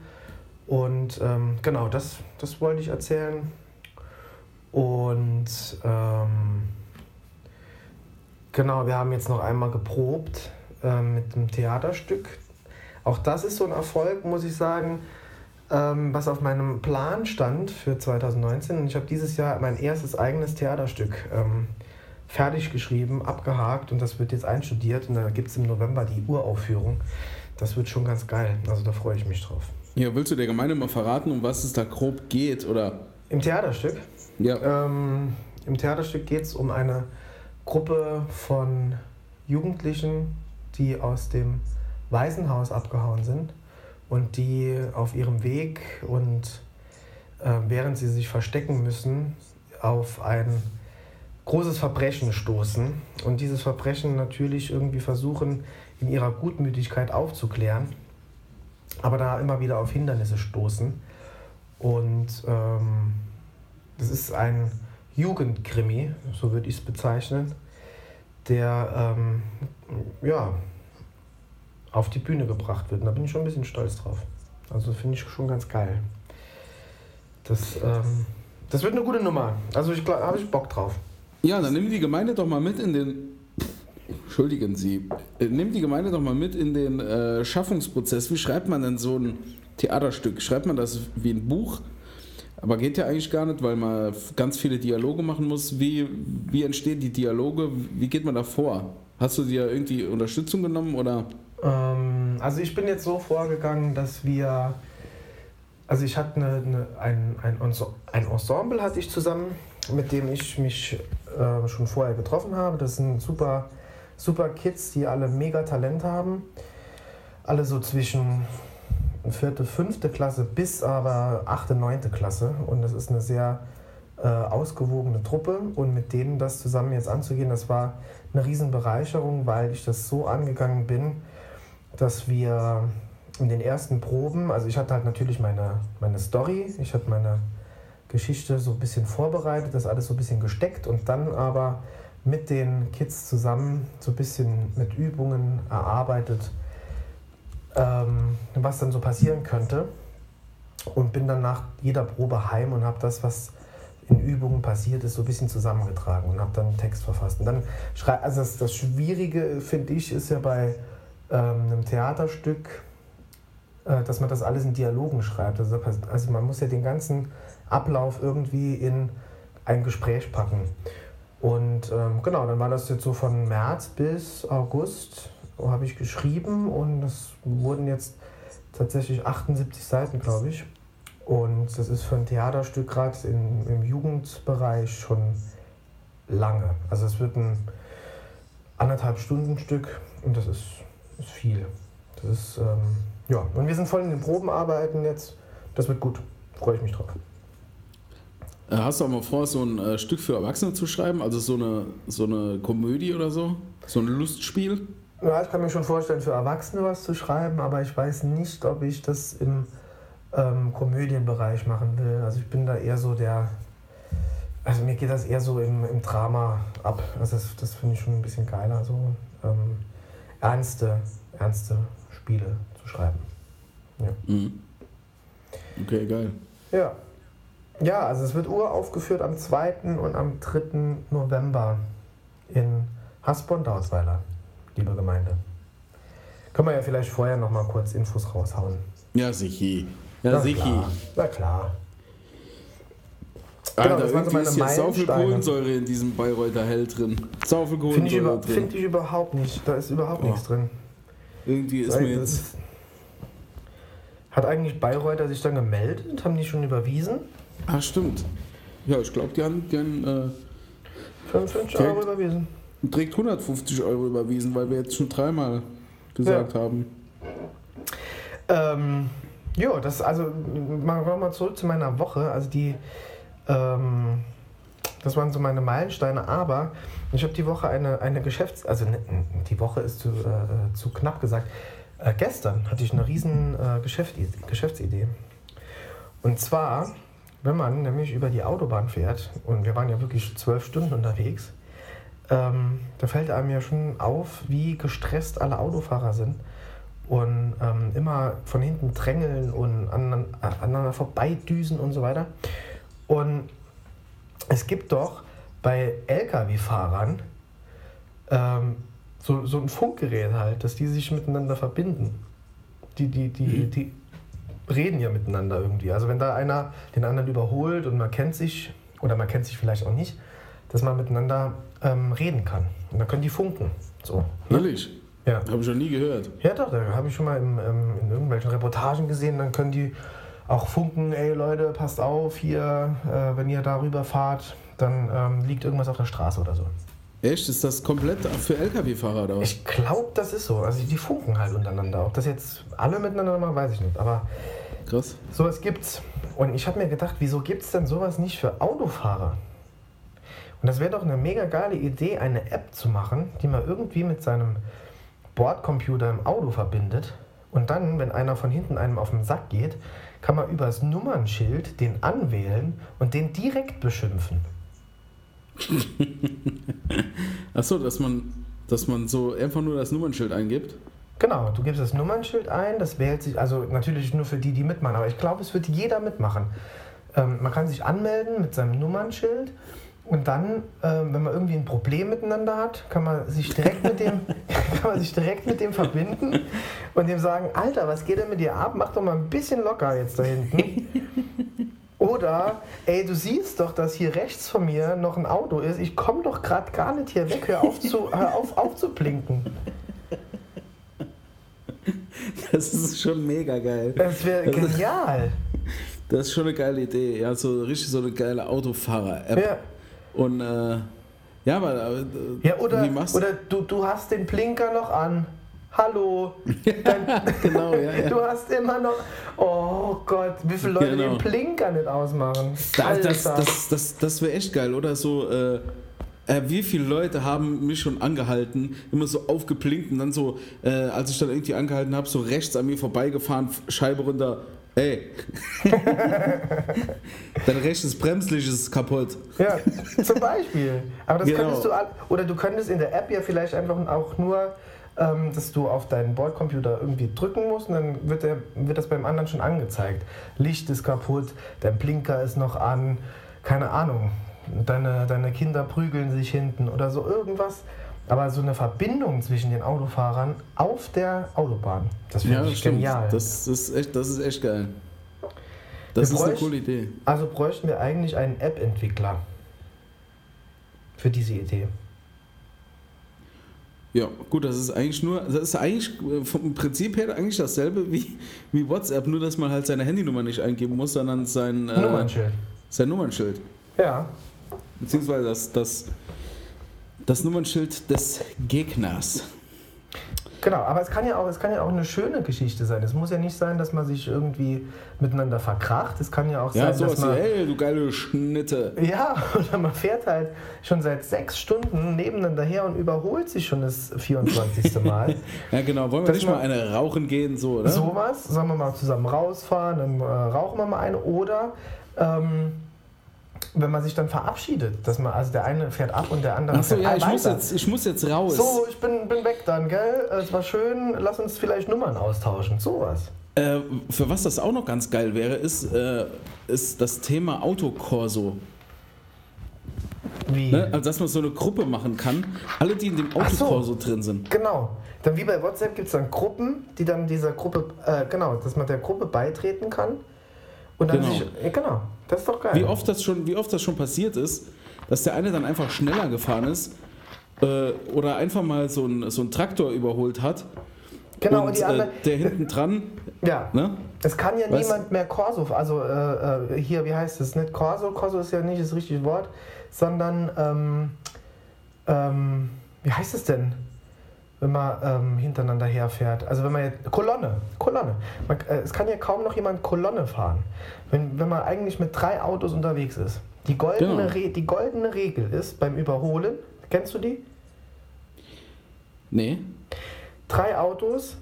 Und ähm, genau, das, das wollte ich erzählen. Und ähm, genau, wir haben jetzt noch einmal geprobt ähm, mit dem Theaterstück. Auch das ist so ein Erfolg, muss ich sagen, ähm, was auf meinem Plan stand für 2019. Und ich habe dieses Jahr mein erstes eigenes Theaterstück ähm, fertig geschrieben, abgehakt und das wird jetzt einstudiert. Und da gibt es im November die Uraufführung. Das wird schon ganz geil. Also da freue ich mich drauf. ja, willst du der Gemeinde mal verraten, um was es da grob geht? Oder? Im Theaterstück Ja. Ähm, Im Theaterstück geht es um eine Gruppe von Jugendlichen, die aus dem Waisenhaus abgehauen sind und die auf ihrem Weg und äh, während sie sich verstecken müssen, auf ein großes Verbrechen stoßen und dieses Verbrechen natürlich irgendwie versuchen, in ihrer Gutmütigkeit aufzuklären, aber da immer wieder auf Hindernisse stoßen. Und ähm, das ist ein Jugendkrimi, so würde ich es bezeichnen, der ähm, ja, auf die Bühne gebracht wird. Und da bin ich schon ein bisschen stolz drauf. Also finde ich schon ganz geil. Das, ähm, das wird eine gute Nummer. Also ich habe ich Bock drauf. Ja, dann nimm die Gemeinde doch mal mit in den. Entschuldigen Sie. Äh, Nimm die Gemeinde doch mal mit in den äh, Schaffungsprozess. Wie schreibt man denn so ein Theaterstück? Schreibt man das wie ein Buch? Aber geht ja eigentlich gar nicht, weil man ganz viele Dialoge machen muss. Wie, wie entstehen die Dialoge? Wie geht man da vor? Hast du dir irgendwie Unterstützung genommen oder? Ähm, also ich bin jetzt so vorgegangen, dass wir, also ich hatte eine, eine, ein, ein, ein Ensemble hatte ich zusammen, mit dem ich mich äh, schon vorher getroffen habe. Das sind super, super Kids, die alle mega Talent haben. Alle so zwischen vierte, fünfte Klasse bis aber achte, neunte Klasse. Und das ist eine sehr äh, ausgewogene Truppe. Und mit denen das zusammen jetzt anzugehen, das war eine Riesenbereicherung, weil ich das so angegangen bin, dass wir in den ersten Proben, also ich hatte halt natürlich meine, meine Story, ich hatte meine Geschichte so ein bisschen vorbereitet, das alles so ein bisschen gesteckt und dann aber mit den Kids zusammen so ein bisschen mit Übungen erarbeitet, ähm, was dann so passieren könnte. Und bin dann nach jeder Probe heim und habe das, was in Übungen passiert ist, so ein bisschen zusammengetragen und habe dann einen Text verfasst. Und dann schrei also das, das Schwierige, finde ich, ist ja bei ähm, einem Theaterstück, äh, dass man das alles in Dialogen schreibt. Also, also man muss ja den ganzen Ablauf irgendwie in ein Gespräch packen. Und ähm, genau, dann war das jetzt so von März bis August habe ich geschrieben und es wurden jetzt tatsächlich 78 Seiten, glaube ich. Und das ist für ein Theaterstück gerade im Jugendbereich schon lange. Also es wird ein anderthalb Stunden Stück und das ist, ist viel. Das ist, ähm, ja, und wir sind voll in den Probenarbeiten jetzt. Das wird gut. Freue ich mich drauf. Äh, Hast du auch mal vor, so ein äh, Stück für Erwachsene zu schreiben? Also so eine, so eine Komödie oder so? So ein Lustspiel? Ja, ich kann mir schon vorstellen, für Erwachsene was zu schreiben, aber ich weiß nicht, ob ich das im ähm, Komödienbereich machen will. Also ich bin da eher so der. Also mir geht das eher so im, im Drama ab. Also das, das finde ich schon ein bisschen geiler, so ähm, ernste, ernste Spiele zu schreiben. Ja. Mhm. Okay, geil. Ja. Ja, also es wird uraufgeführt am 2. und am 3. November in Hasborn-Dautzweiler, liebe Gemeinde. Können wir ja vielleicht vorher noch mal kurz Infos raushauen. Ja, sichi. Ja, Na sichi. klar. Na klar. Alter, Genau, so irgendwie meine ist jetzt sau viel. Kohlensäure in diesem Bayreuther Hell drin. Sau viel Finde ich, Kohlensäure über, find ich überhaupt nicht. Da ist überhaupt Oh. nichts drin. Irgendwie ist Weil mir jetzt... ist- Hat eigentlich Bayreuther sich dann gemeldet? Haben die schon überwiesen? Ah, stimmt. Ja, ich glaube, die haben, die haben äh, 55 Okay. Euro überwiesen. Direkt 150 Euro überwiesen, weil wir jetzt schon dreimal gesagt haben. Ähm, jo, das also mal, mal mal zurück zu meiner Woche. Also die, ähm, das waren so meine Meilensteine. Aber ich habe die Woche eine eine Geschäfts, also ne, die Woche ist zu, äh, zu knapp gesagt. Äh, gestern hatte ich eine riesen äh, Geschäftsidee, Geschäftsidee. Und zwar, wenn man nämlich über die Autobahn fährt und wir waren ja wirklich zwölf Stunden unterwegs. Ähm, da fällt einem ja schon auf, wie gestresst alle Autofahrer sind und ähm, immer von hinten drängeln und aneinander, aneinander vorbeidüsen und so weiter. Und es gibt doch bei Lkw-Fahrern ähm, so, so ein Funkgerät halt, dass die sich miteinander verbinden. Die, die, die, die reden ja miteinander irgendwie. Also wenn da einer den anderen überholt und man kennt sich, oder man kennt sich vielleicht auch nicht, dass man miteinander ähm, reden kann. Und dann können die funken. So. Ehrlich? Ja. Habe ich noch nie gehört. Ja, doch, da habe ich schon mal im, ähm, in irgendwelchen Reportagen gesehen, dann können die auch funken, ey Leute, passt auf, hier, äh, wenn ihr darüber fahrt, dann ähm, liegt irgendwas auf der Straße oder so. Echt? Ist das komplett für LKW-Fahrer oder was? Ich glaube, das ist so. Also die funken halt untereinander. Ob das jetzt alle miteinander machen, weiß ich nicht. Aber Krass. sowas gibt's. Und ich habe mir gedacht, wieso gibt's denn sowas nicht für Autofahrer? Und das wäre doch eine mega geile Idee, eine App zu machen, die man irgendwie mit seinem Bordcomputer im Auto verbindet. Und dann, wenn einer von hinten einem auf den Sack geht, kann man übers Nummernschild den anwählen und den direkt beschimpfen. Achso, dass man, dass man so einfach nur das Nummernschild eingibt. Genau, du gibst das Nummernschild ein, das wählt sich, also natürlich nur für die, die mitmachen, aber ich glaube, es wird jeder mitmachen. Ähm, man kann sich anmelden mit seinem Nummernschild und dann, ähm, wenn man irgendwie ein Problem miteinander hat, kann man sich direkt mit dem, kann man sich direkt mit dem verbinden und dem sagen, Alter, was geht denn mit dir ab? Mach doch mal ein bisschen locker jetzt da hinten. Oder, ey, du siehst doch, dass hier rechts von mir noch ein Auto ist. Ich komme doch gerade gar nicht hier weg. Hör auf, zu, hör auf aufzublinken. Das ist schon mega geil. Das wäre genial. Das ist schon eine geile Idee. Ja, so richtig so eine geile Autofahrer-App. Ja. Und äh, ja, aber äh, Ja, oder, wie machst oder du, du hast den Blinker noch an. Hallo. Dann, Genau, ja, ja. Du hast immer noch. Oh Gott, wie viele Leute Genau. den Blinker nicht ausmachen. Das, das, das, das, das wäre echt geil, oder? So, äh, äh, wie viele Leute haben mich schon angehalten, immer so aufgeblinkt und dann so, äh, als ich dann irgendwie angehalten habe, so rechts an mir vorbeigefahren, Scheibe runter, ey. Dein rechtes Bremslicht ist kaputt. Ja, zum Beispiel. Aber das Genau. könntest du. Oder du könntest in der App ja vielleicht einfach auch nur. Ähm, dass du auf deinen Bordcomputer irgendwie drücken musst und dann wird, der, wird das beim anderen schon angezeigt. Licht ist kaputt, dein Blinker ist noch an, keine Ahnung. Deine, deine Kinder prügeln sich hinten oder so irgendwas. Aber so eine Verbindung zwischen den Autofahrern auf der Autobahn, das finde ich stimmt. genial. Das ist echt, das ist echt geil. Das Wir ist eine bräuchten- coole Idee. also bräuchten wir eigentlich einen App-Entwickler für diese Idee. Ja, gut, das ist eigentlich nur, das ist eigentlich äh, vom Prinzip her eigentlich dasselbe wie, wie WhatsApp, nur dass man halt seine Handynummer nicht eingeben muss, sondern sein, äh, Nummernschild. sein Nummernschild. Ja, Beziehungsweise das, das, das Nummernschild des Gegners. Genau, aber es kann, ja auch, es kann ja auch eine schöne Geschichte sein. Es muss ja nicht sein, dass man sich irgendwie miteinander verkracht. Es kann ja auch Ja, sein, sowas dass man. ey, du geile Schnitte. Ja, oder man fährt halt schon seit sechs Stunden nebeneinander her und überholt sich schon das 24. Mal. Ja, genau, wollen wir Dass nicht mal eine rauchen gehen, so, oder? Sowas, sollen wir mal zusammen rausfahren, dann äh, rauchen wir mal eine. Oder ähm, wenn man sich dann verabschiedet, dass man, also der eine fährt ab und der andere Achso, fährt ja, ich muss, weiter. jetzt, ich muss jetzt raus. So, ich bin, bin weg dann, gell? Es war schön, lass uns vielleicht Nummern austauschen. Sowas. Äh, für was das auch noch ganz geil wäre, ist, äh, ist das Thema Autokorso. Wie? Ne? Also, dass man so eine Gruppe machen kann. Alle, die in dem Ach so. Autokorso drin sind. Genau. Dann wie bei WhatsApp gibt es dann Gruppen, die dann dieser Gruppe, äh, genau, dass man der Gruppe beitreten kann. Und dann Genau. sich, ja, genau, das ist doch geil. Wie oft, das schon, wie oft das schon passiert ist, dass der eine dann einfach schneller gefahren ist äh, oder einfach mal so einen so einen Traktor überholt hat. genau, und, und die äh, anderen, der hinten dran, ja, ne? es kann ja Was? niemand mehr Corso, also äh, äh, hier, wie heißt es, nicht Corso, Corso ist ja nicht das richtige Wort, sondern, ähm, ähm, wie heißt es denn? Wenn man ähm, hintereinander herfährt. Also wenn man jetzt, Kolonne, Kolonne. Man, äh, es kann ja kaum noch jemand Kolonne fahren, wenn, wenn man eigentlich mit drei Autos unterwegs ist. Die goldene, Genau. Die goldene Regel ist beim Überholen, kennst du die? Nee. Drei Autos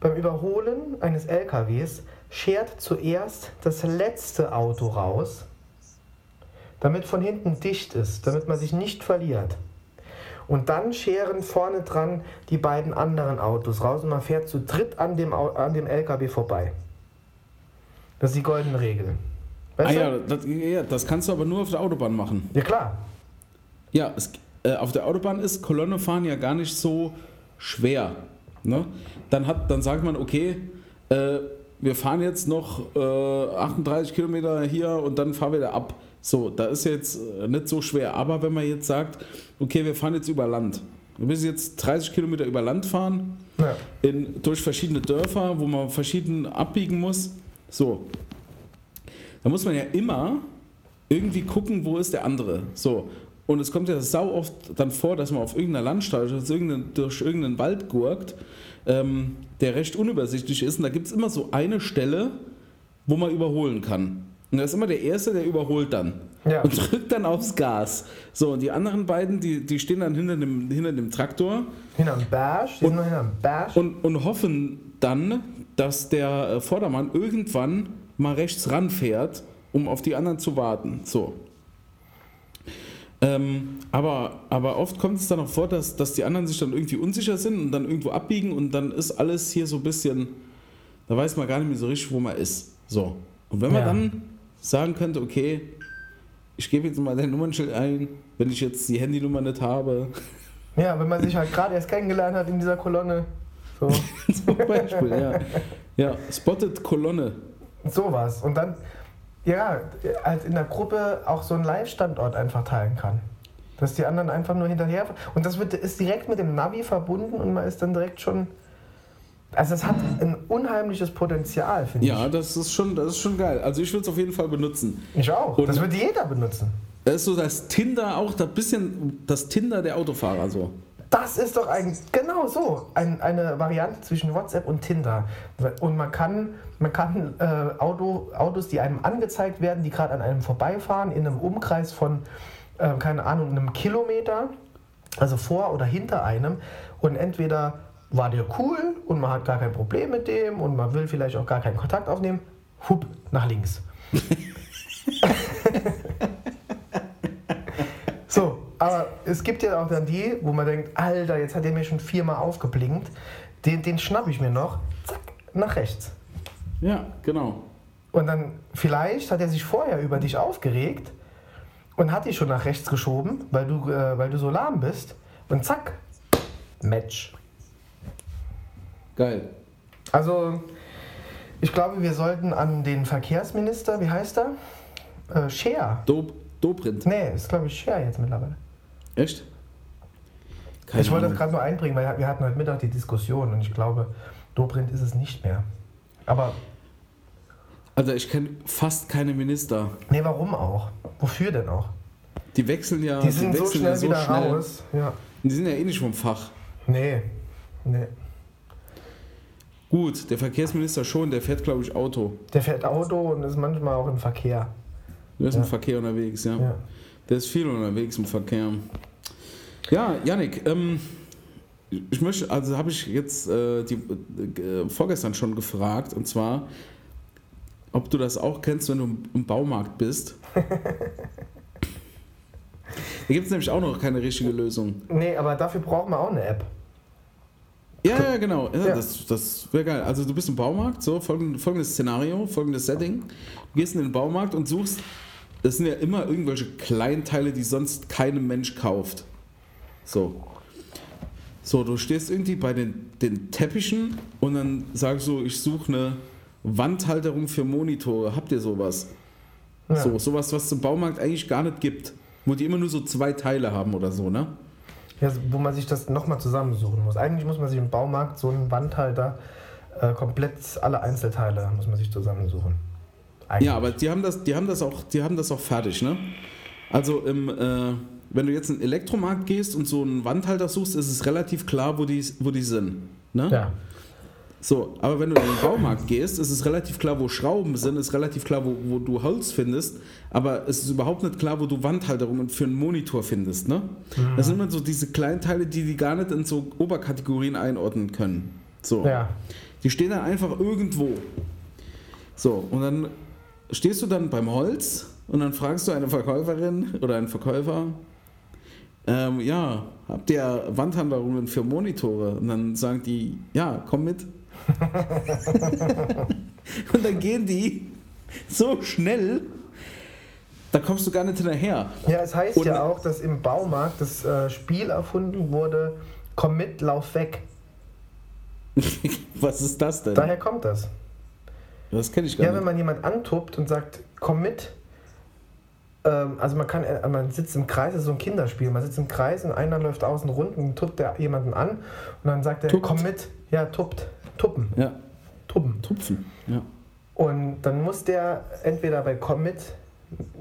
beim Überholen eines LKWs schert zuerst das letzte Auto raus, damit von hinten dicht ist, damit man sich nicht verliert. Und dann scheren vorne dran die beiden anderen Autos raus und man fährt zu dritt an dem, an dem LKW vorbei. Das ist die goldene Regel. Weißt Ah ja das, ja, das kannst du aber nur auf der Autobahn machen. ja, klar. Ja, es, äh, auf der Autobahn ist Kolonne fahren ja gar nicht so schwer. Ne? Dann, hat, dann sagt man, okay, äh, wir fahren jetzt noch äh, 38 Kilometer hier und dann fahren wir da ab. So, da ist jetzt äh, nicht so schwer. Aber wenn man jetzt sagt, okay, wir fahren jetzt über Land. Wir müssen jetzt 30 Kilometer über Land fahren, Ja. in, durch verschiedene Dörfer, wo man verschieden abbiegen muss. So. Da muss man ja immer irgendwie gucken, wo ist der andere. So. Und es kommt ja sau oft dann vor, dass man auf irgendeiner Landstraße durch irgendeinen, durch irgendeinen Wald gurkt, ähm, der recht unübersichtlich ist. Und da gibt es immer so eine Stelle, wo man überholen kann. Und da ist immer der Erste, der überholt dann. Ja. Und drückt dann aufs Gas. So, und die anderen beiden, die, die stehen dann hinter dem, hinter dem Traktor Hinterm Bash, die sind noch hinterm Bash. und, und hoffen dann, dass der äh, Vordermann irgendwann mal rechts ranfährt, um auf die anderen zu warten. So. Äh, Ähm, aber, aber oft kommt es dann auch vor, dass, dass die anderen sich dann irgendwie unsicher sind und dann irgendwo abbiegen und dann ist alles hier so ein bisschen, da weiß man gar nicht mehr so richtig, wo man ist. So. Und wenn man Ja. dann sagen könnte, okay, ich gebe jetzt mal dein Nummernschild ein, wenn ich jetzt die Handynummer nicht habe, Ja, wenn man sich halt gerade erst kennengelernt hat in dieser Kolonne. So. zum Beispiel, ja. Ja, spotted Kolonne. Sowas. Und dann, ja, als in der Gruppe auch so einen Live-Standort einfach teilen kann. Dass die anderen einfach nur hinterher. Und das wird, ist direkt mit dem Navi verbunden und man ist dann direkt schon. Also, es hat ein unheimliches Potenzial, finde Ja, das ist schon, das ist schon geil. Also ich würde es auf jeden Fall benutzen. ich. Ich auch. Und- das wird jeder benutzen. Das ist so das Tinder auch, da bisschen das Tinder der Autofahrer so. Das ist doch eigentlich genau so ein, eine Variante zwischen WhatsApp und Tinder. Und man kann, man kann äh, Auto, Autos, die einem angezeigt werden, die gerade an einem vorbeifahren, in einem Umkreis von, äh, keine Ahnung, einem Kilometer, also vor oder hinter einem. Und entweder war der cool und man hat gar kein Problem mit dem und man will vielleicht auch gar keinen Kontakt aufnehmen, hup, nach links. So, aber es gibt ja auch dann die, wo man denkt, Alter, jetzt hat der mir schon viermal aufgeblinkt, den, den schnapp ich mir noch, zack, nach rechts. Ja, genau. Und dann vielleicht hat er sich vorher über dich aufgeregt und hat dich schon nach rechts geschoben, weil du, äh, weil du so lahm bist. Und zack, Match. Geil. Also, ich glaube, wir sollten an den Verkehrsminister, wie heißt er? Äh, Scher. Do Dobrindt. Nee, ist glaube ich Scher jetzt mittlerweile. Echt? Keine ich wollte das gerade nur einbringen, weil wir hatten heute Mittag die Diskussion und ich glaube, Dobrindt ist es nicht mehr. Aber, Also ich kenne fast keine Minister. nee, warum auch? Wofür denn auch? Die wechseln ja, Die sind so wechseln schnell ja so wieder schnell. raus. Ja. Die sind ja eh nicht vom Fach. Nee, nee. Gut, der Verkehrsminister schon, der fährt glaube ich Auto. Der fährt Auto und ist manchmal auch im Verkehr. Der ist Ja. im Verkehr unterwegs, ja. Ja. Der ist viel unterwegs im Verkehr. Ja, Yannick, ähm, ich möchte, also habe ich jetzt äh, die, äh, vorgestern schon gefragt, und zwar, ob du das auch kennst, wenn du im- im Baumarkt bist. Da gibt es nämlich auch noch keine richtige Lösung. Nee, aber dafür braucht man auch eine App. Ja, ja, genau. Ja, Ja. Das, das wäre geil. Also du bist im Baumarkt, so folgend, folgendes Szenario, folgendes Setting. Du gehst in den Baumarkt und suchst, das sind ja immer irgendwelche Kleinteile, die sonst keinem Mensch kauft. So. So, du stehst irgendwie bei den, den Teppichen und dann sagst du, ich suche eine Wandhalterung für Monitore. Habt ihr sowas? Ja. So, sowas, was es im Baumarkt eigentlich gar nicht gibt. Wo die immer nur so zwei Teile haben oder so, ne? Ja, wo man sich das nochmal zusammensuchen muss. Eigentlich muss man sich im Baumarkt so einen Wandhalter äh, komplett alle Einzelteile muss man sich zusammensuchen. Eigentlich. Ja, aber die haben das, die haben das auch, die haben das auch fertig, ne? Also im, äh, wenn du jetzt in den Elektromarkt gehst und so einen Wandhalter suchst, ist es relativ klar, wo die, wo die sind. Ne? Ja. So, aber wenn du in den Baumarkt gehst, ist es relativ klar, wo Schrauben sind, ist relativ klar, wo, wo du Holz findest, aber es ist überhaupt nicht klar, wo du Wandhalterungen für einen Monitor findest. Ne? Das sind immer so diese Kleinteile, die die gar nicht in so Oberkategorien einordnen können. So. Ja. Die stehen dann einfach irgendwo. So, und dann stehst du dann beim Holz und dann fragst du eine Verkäuferin oder einen Verkäufer, ähm, ja, habt ihr Wandhalterungen für Monitore? Und dann sagen die, ja, komm mit. und dann gehen die so schnell, da kommst du gar nicht hinterher. Ja, es heißt Und- ja auch, dass im Baumarkt das äh, Spiel erfunden wurde, komm mit, lauf weg. Was ist das denn? Daher kommt das. Das kenne ich gar Ja, wenn nicht. man jemand antuppt und sagt, komm mit, ähm, also man kann, äh, man sitzt im Kreis, das ist so ein Kinderspiel, man sitzt im Kreis und einer läuft außen rund und tuppt der jemanden an und dann sagt er, Tuppt. komm mit, ja, tuppt, tuppen, Ja, tuppen. Tupfen. Ja. Und dann muss der entweder bei komm mit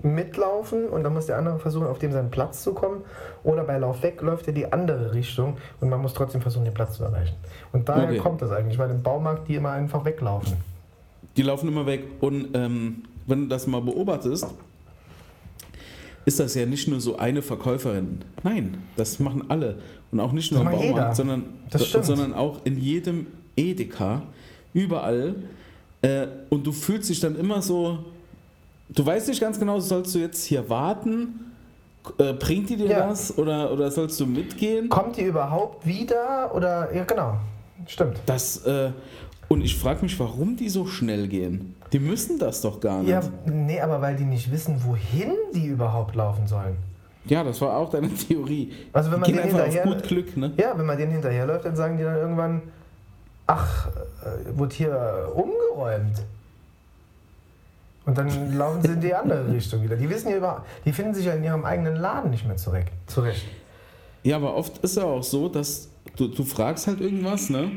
mitlaufen und dann muss der andere versuchen, auf dem seinen Platz zu kommen oder bei Lauf weg läuft er die andere Richtung und man muss trotzdem versuchen, den Platz zu erreichen. Und daher Okay. kommt das eigentlich, weil im Baumarkt die immer einfach weglaufen. Die laufen immer weg. Und ähm, wenn du das mal beobachtest, ist das ja nicht nur so eine Verkäuferin. Nein, das machen alle. Und auch nicht nur im Baumarkt, jeder. sondern, sondern auch in jedem Edeka, überall. Äh, und du fühlst dich dann immer so, du weißt nicht ganz genau, sollst du jetzt hier warten Äh, bringt die dir Ja. was oder, oder sollst du mitgehen? Kommt die überhaupt wieder? Oder, ja, genau. Stimmt. Das, äh, und ich frage mich, warum die so schnell gehen. Die müssen das doch gar nicht. Ja, nee, aber weil die nicht wissen, wohin die überhaupt laufen sollen. Ja, das war auch deine Theorie. Also wenn man auf hinterher- gut Glück, ne? Ja, wenn man denen hinterherläuft, dann sagen die dann irgendwann, ach, äh, wurde hier umgeräumt. Und dann laufen sie in die andere Richtung wieder. Die wissen ja über, die finden sich ja in ihrem eigenen Laden nicht mehr zurecht. zurecht. Ja, aber oft ist ja auch so, dass du, du fragst halt irgendwas, ne?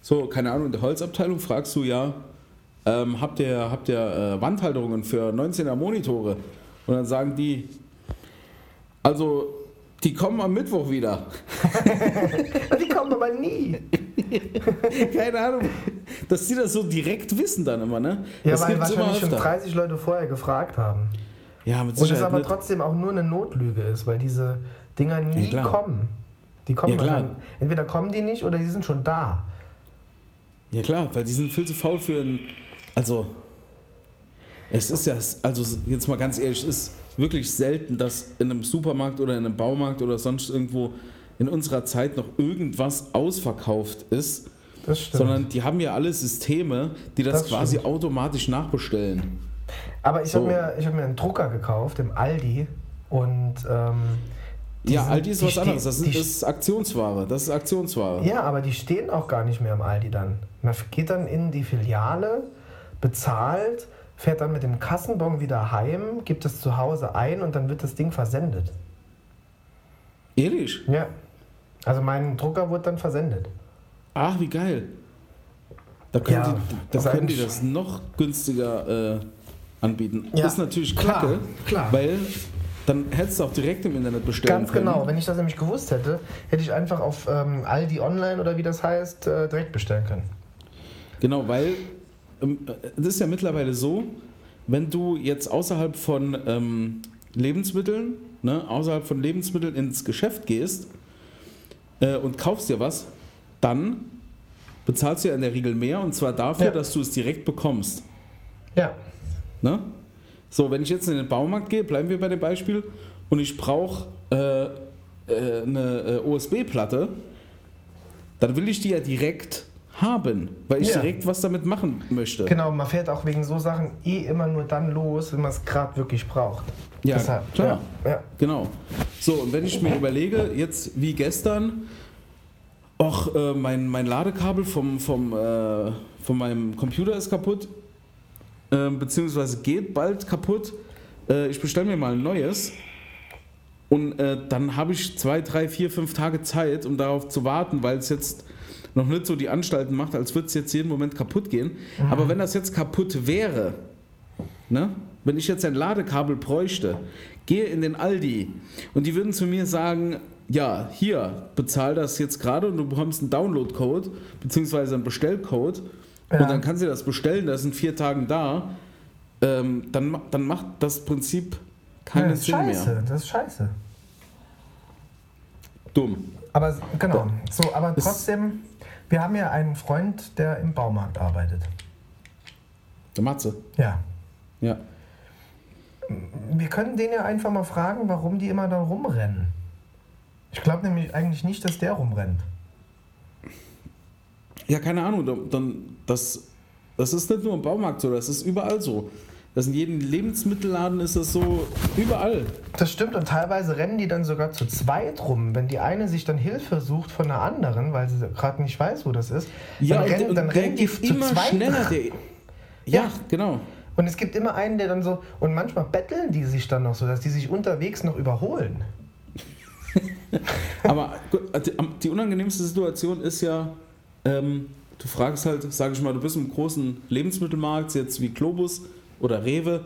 So, keine Ahnung, in der Holzabteilung fragst du ja, ähm, habt ihr, habt ihr äh, Wandhalterungen für 19er Monitore? Und dann sagen die, also, die kommen am Mittwoch wieder. Die kommen aber nie. Keine Ahnung. Dass die das so direkt wissen dann immer, ne? Ja, das weil wahrscheinlich schon öfter. 30 Leute vorher gefragt haben. Ja, mit Und es Sicherheit aber nicht. trotzdem auch nur eine Notlüge ist, weil diese Dinger nie klar. kommen. Die kommen Ja, klar. entweder kommen die nicht oder die sind schon da. Ja klar, weil die sind viel zu faul für ein. Also. Es ist ja, also jetzt mal ganz ehrlich, es ist wirklich selten, dass in einem Supermarkt oder in einem Baumarkt oder sonst irgendwo in unserer Zeit noch irgendwas ausverkauft ist, Das stimmt. sondern die haben ja alle Systeme, die das, Das quasi stimmt. automatisch nachbestellen. Aber ich So. habe mir, ich hab mir einen Drucker gekauft im Aldi und ähm, ja, sind- Aldi ist was anderes. Das, sind, das ist Aktionsware. Das ist Aktionsware. Ja, aber die stehen auch gar nicht mehr im Aldi dann. Man geht dann in die Filiale, bezahlt, fährt dann mit dem Kassenbon wieder heim, gibt es zu Hause ein und dann wird das Ding versendet. Ehrlich? Ja. Also mein Drucker wurde dann versendet. Ach, wie geil. Da können, Ja, die, das da ist können die das noch günstiger äh, anbieten. Ja, ist natürlich klar, kacke, klar. weil dann hättest du auch direkt im Internet bestellen Ganz können. genau. Wenn ich das nämlich gewusst hätte, hätte ich einfach auf ähm, Aldi Online oder wie das heißt, äh, direkt bestellen können. Genau, weil es ist ja mittlerweile so, wenn du jetzt außerhalb von ähm, Lebensmitteln, ne, außerhalb von Lebensmitteln ins Geschäft gehst äh, und kaufst dir was, dann bezahlst du ja in der Regel mehr und zwar dafür, Ja. dass du es direkt bekommst. Ja. Ne? So, wenn ich jetzt in den Baumarkt gehe, bleiben wir bei dem Beispiel, und ich brauche äh, äh, eine äh, USB-Platte, dann will ich die ja direkt haben, weil ich Ja. direkt was damit machen möchte. Genau, man fährt auch wegen so Sachen eh immer nur dann los, wenn man es gerade wirklich braucht. Ja, Deshalb, klar. Ja, ja. Genau. So, und wenn ich mir überlege, jetzt wie gestern, ach, äh, mein, mein Ladekabel vom, vom, äh, von meinem Computer ist kaputt, äh, beziehungsweise geht bald kaputt, äh, ich bestelle mir mal ein neues und äh, dann habe ich zwei, drei, vier, fünf Tage Zeit, um darauf zu warten, weil es jetzt noch nicht so die Anstalten macht, als würde es jetzt jeden Moment kaputt gehen. Aber wenn das jetzt kaputt wäre, Ne? Wenn ich jetzt ein Ladekabel bräuchte, gehe in den Aldi und die würden zu mir sagen, ja, hier, bezahl das jetzt gerade und du bekommst einen Download-Code beziehungsweise einen Bestellcode Ja. und dann kannst du das bestellen, das ist in vier Tagen da, ähm, dann, dann macht das Prinzip keinen ja, das Sinn scheiße, mehr. das ist scheiße. Dumm. Aber genau, so, aber trotzdem, wir haben ja einen Freund, der im Baumarkt arbeitet. Der Matze. Ja. Ja. Wir können den ja einfach mal fragen, warum die immer da rumrennen. Ich glaube nämlich eigentlich nicht, dass der rumrennt. Ja, keine Ahnung. dann- Dann, das, das ist nicht nur im Baumarkt so, das ist überall so. Das in jedem Lebensmittelladen ist das so, überall. Das stimmt und teilweise rennen die dann sogar zu zweit rum. Wenn die eine sich dann Hilfe sucht von der anderen, weil sie gerade nicht weiß, wo das ist, Ja, dann, und, rennen, und dann rennen die zu immer zweit. schneller. Der, ja, Ja. genau. Und es gibt immer einen, der dann so. Und manchmal betteln die sich dann noch so, dass die sich unterwegs noch überholen. Aber die unangenehmste Situation ist ja, ähm, du fragst halt, sag ich mal, du bist im großen Lebensmittelmarkt, jetzt wie Globus oder Rewe,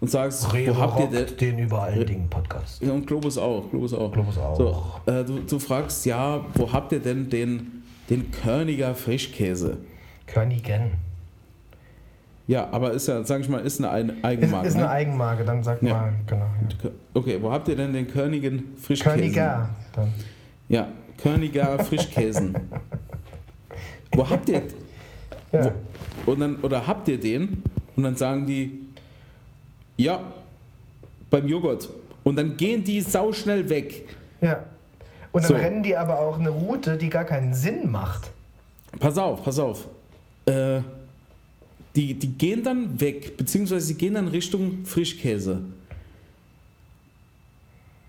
und sagst, wo habt ihr denn. den über allen Dingen Podcast. Ja, und Globus auch, Globus auch. Globus auch. So, äh, du, du fragst, ja, wo habt ihr denn den, den Körniger Frischkäse? Körnigen. Ja, aber ist ja, sag ich mal, ist eine Ein- Ist, Eigenmarke. ist eine ne? Eigenmarke, dann sagt Ja. mal, genau. Ja. Okay, wo habt ihr denn den Körnigen Frischkäse? Körniger. Dann. Ja, Körniger Frischkäsen. wo habt ihr Ja. und dann oder habt ihr den und dann sagen die ja beim Joghurt Und dann gehen die sauschnell weg. Ja. Und dann So. rennen die aber auch eine Route, die gar keinen Sinn macht. Pass auf, pass auf. Äh, die, die gehen dann weg, beziehungsweise sie gehen dann Richtung Frischkäse.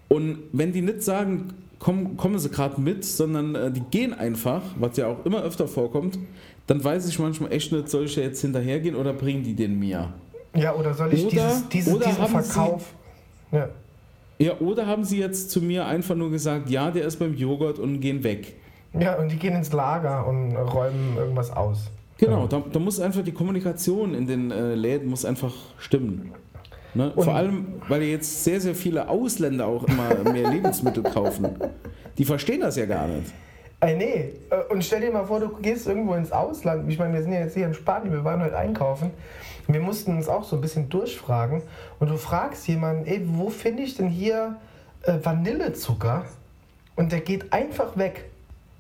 Und wenn die nicht sagen, komm, kommen sie gerade mit, sondern äh, die gehen einfach, was ja auch immer öfter vorkommt, dann weiß ich manchmal echt nicht, soll ich da jetzt hinterhergehen oder bringen die den mir? Ja, oder soll ich Oder- dieses, dieses, oder diesen haben Sie- Verkauf. Ja. Ja, oder haben sie jetzt zu mir einfach nur gesagt, ja, der ist beim Joghurt und gehen weg? ja, und die gehen ins Lager und räumen irgendwas aus. Genau, da, da muss einfach die Kommunikation in den äh, Läden muss einfach stimmen. Ne? Vor allem, weil jetzt sehr, sehr viele Ausländer auch immer mehr Lebensmittel kaufen. Die verstehen das ja gar nicht. Ey, nee. Äh, Und stell dir mal vor, du gehst irgendwo ins Ausland. Ich meine, wir sind ja jetzt hier in Spanien, wir waren heute einkaufen. Wir mussten uns auch so ein bisschen durchfragen. Und du fragst jemanden, ey, wo finde ich denn hier äh, Vanillezucker? Und der geht einfach weg.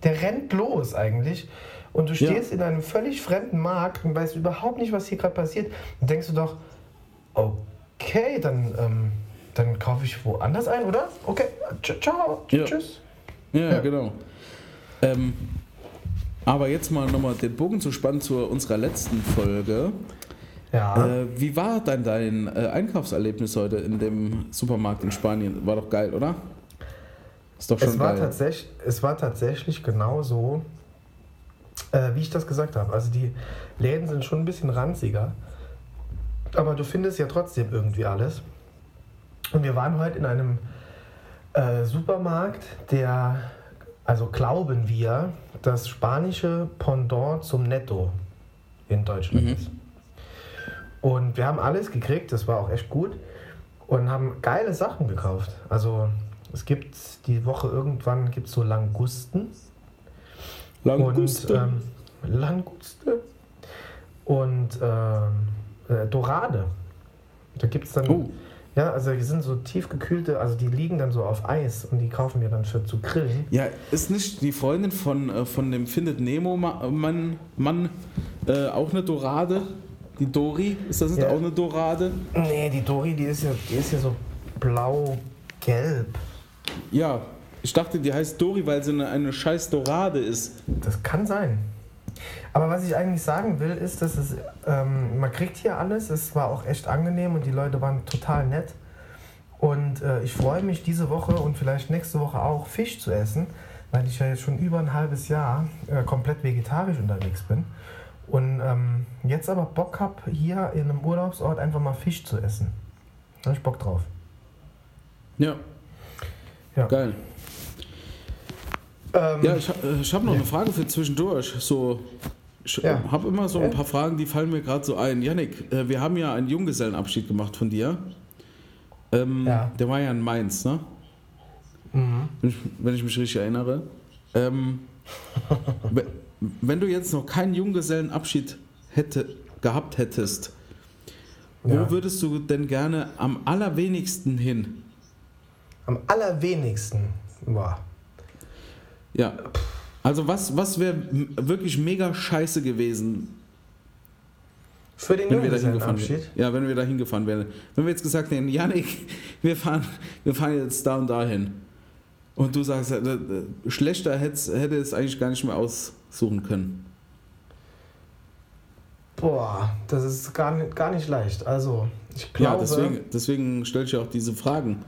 Der rennt los eigentlich. Und du Ja. stehst in einem völlig fremden Markt und weißt überhaupt nicht, was hier gerade passiert. Und denkst du doch, okay, dann, ähm, dann kaufe ich woanders ein, oder? Okay, ciao, Ja. tschüss. Ja, Ja. genau. Ähm, aber jetzt mal nochmal den Bogen zu spannen zu unserer letzten Folge. Ja. Äh, wie war denn dein äh, Einkaufserlebnis heute in dem Supermarkt in Spanien? War doch geil, oder? Ist doch schon Es war, geil. tatsächlich, es war tatsächlich genau so, äh, wie ich das gesagt habe. Also die Läden sind schon ein bisschen ranziger, aber du findest ja trotzdem irgendwie alles. Und wir waren heute in einem äh, Supermarkt, der, also glauben wir, das spanische Pendant zum Netto in Deutschland Mhm. ist. Und wir haben alles gekriegt, das war auch echt gut und haben geile Sachen gekauft. Also es gibt die Woche irgendwann gibt so Langusten Languste. und ähm, Languste und ähm, äh, Dorade. Da gibt es dann, oh, ja, also die sind so tiefgekühlte, also die liegen dann so auf Eis und die kaufen wir dann für zu grillen. ja, ist nicht die Freundin von, äh, von dem Findet Nemo Ma- Mann, Mann äh, auch eine Dorade? Die Dori? Ist das nicht Ja. auch eine Dorade? Nee, die Dori, die ist ja, die ist ja so blau-gelb. Ja, ich dachte, die heißt Dori, weil sie eine, eine scheiß Dorade ist. Das kann sein. Aber was ich eigentlich sagen will, ist, dass es, ähm, man kriegt hier alles. Es war auch echt angenehm und die Leute waren total nett. Und äh, ich freue mich diese Woche und vielleicht nächste Woche auch Fisch zu essen, weil ich ja jetzt schon über ein halbes Jahr äh, komplett vegetarisch unterwegs bin. Und ähm, jetzt aber Bock habe, hier in einem Urlaubsort einfach mal Fisch zu essen. Da habe ich Bock drauf. Ja, Ja. geil. Ähm, Ja, ich, äh, ich habe noch eine Frage für zwischendurch. So, ich Ja. habe immer so ein Ja. paar Fragen, die fallen mir gerade so ein. Yannick, äh, wir haben ja einen Junggesellenabschied gemacht von dir. Ähm, Ja. Der war ja in Mainz, ne? mhm. Wenn ich, wenn ich mich richtig erinnere. Ähm, we- wenn du jetzt noch keinen Junggesellenabschied hätte, gehabt hättest, wo Ja. würdest du denn gerne am allerwenigsten hin? Am allerwenigsten. Boah. Ja. Also was, was wäre wirklich mega scheiße gewesen, Für den wenn wir da hingefahren wären? Ja, wenn wir da hingefahren wären. Wenn wir jetzt gesagt hätten, Janik, wir fahren, wir fahren jetzt da und dahin. Und du sagst, äh, äh, schlechter hätte es eigentlich gar nicht mehr aussuchen können. Boah, das ist gar nicht, gar nicht leicht. Also, ich Ja, glaube, deswegen, deswegen stelle ich ja auch diese Fragen.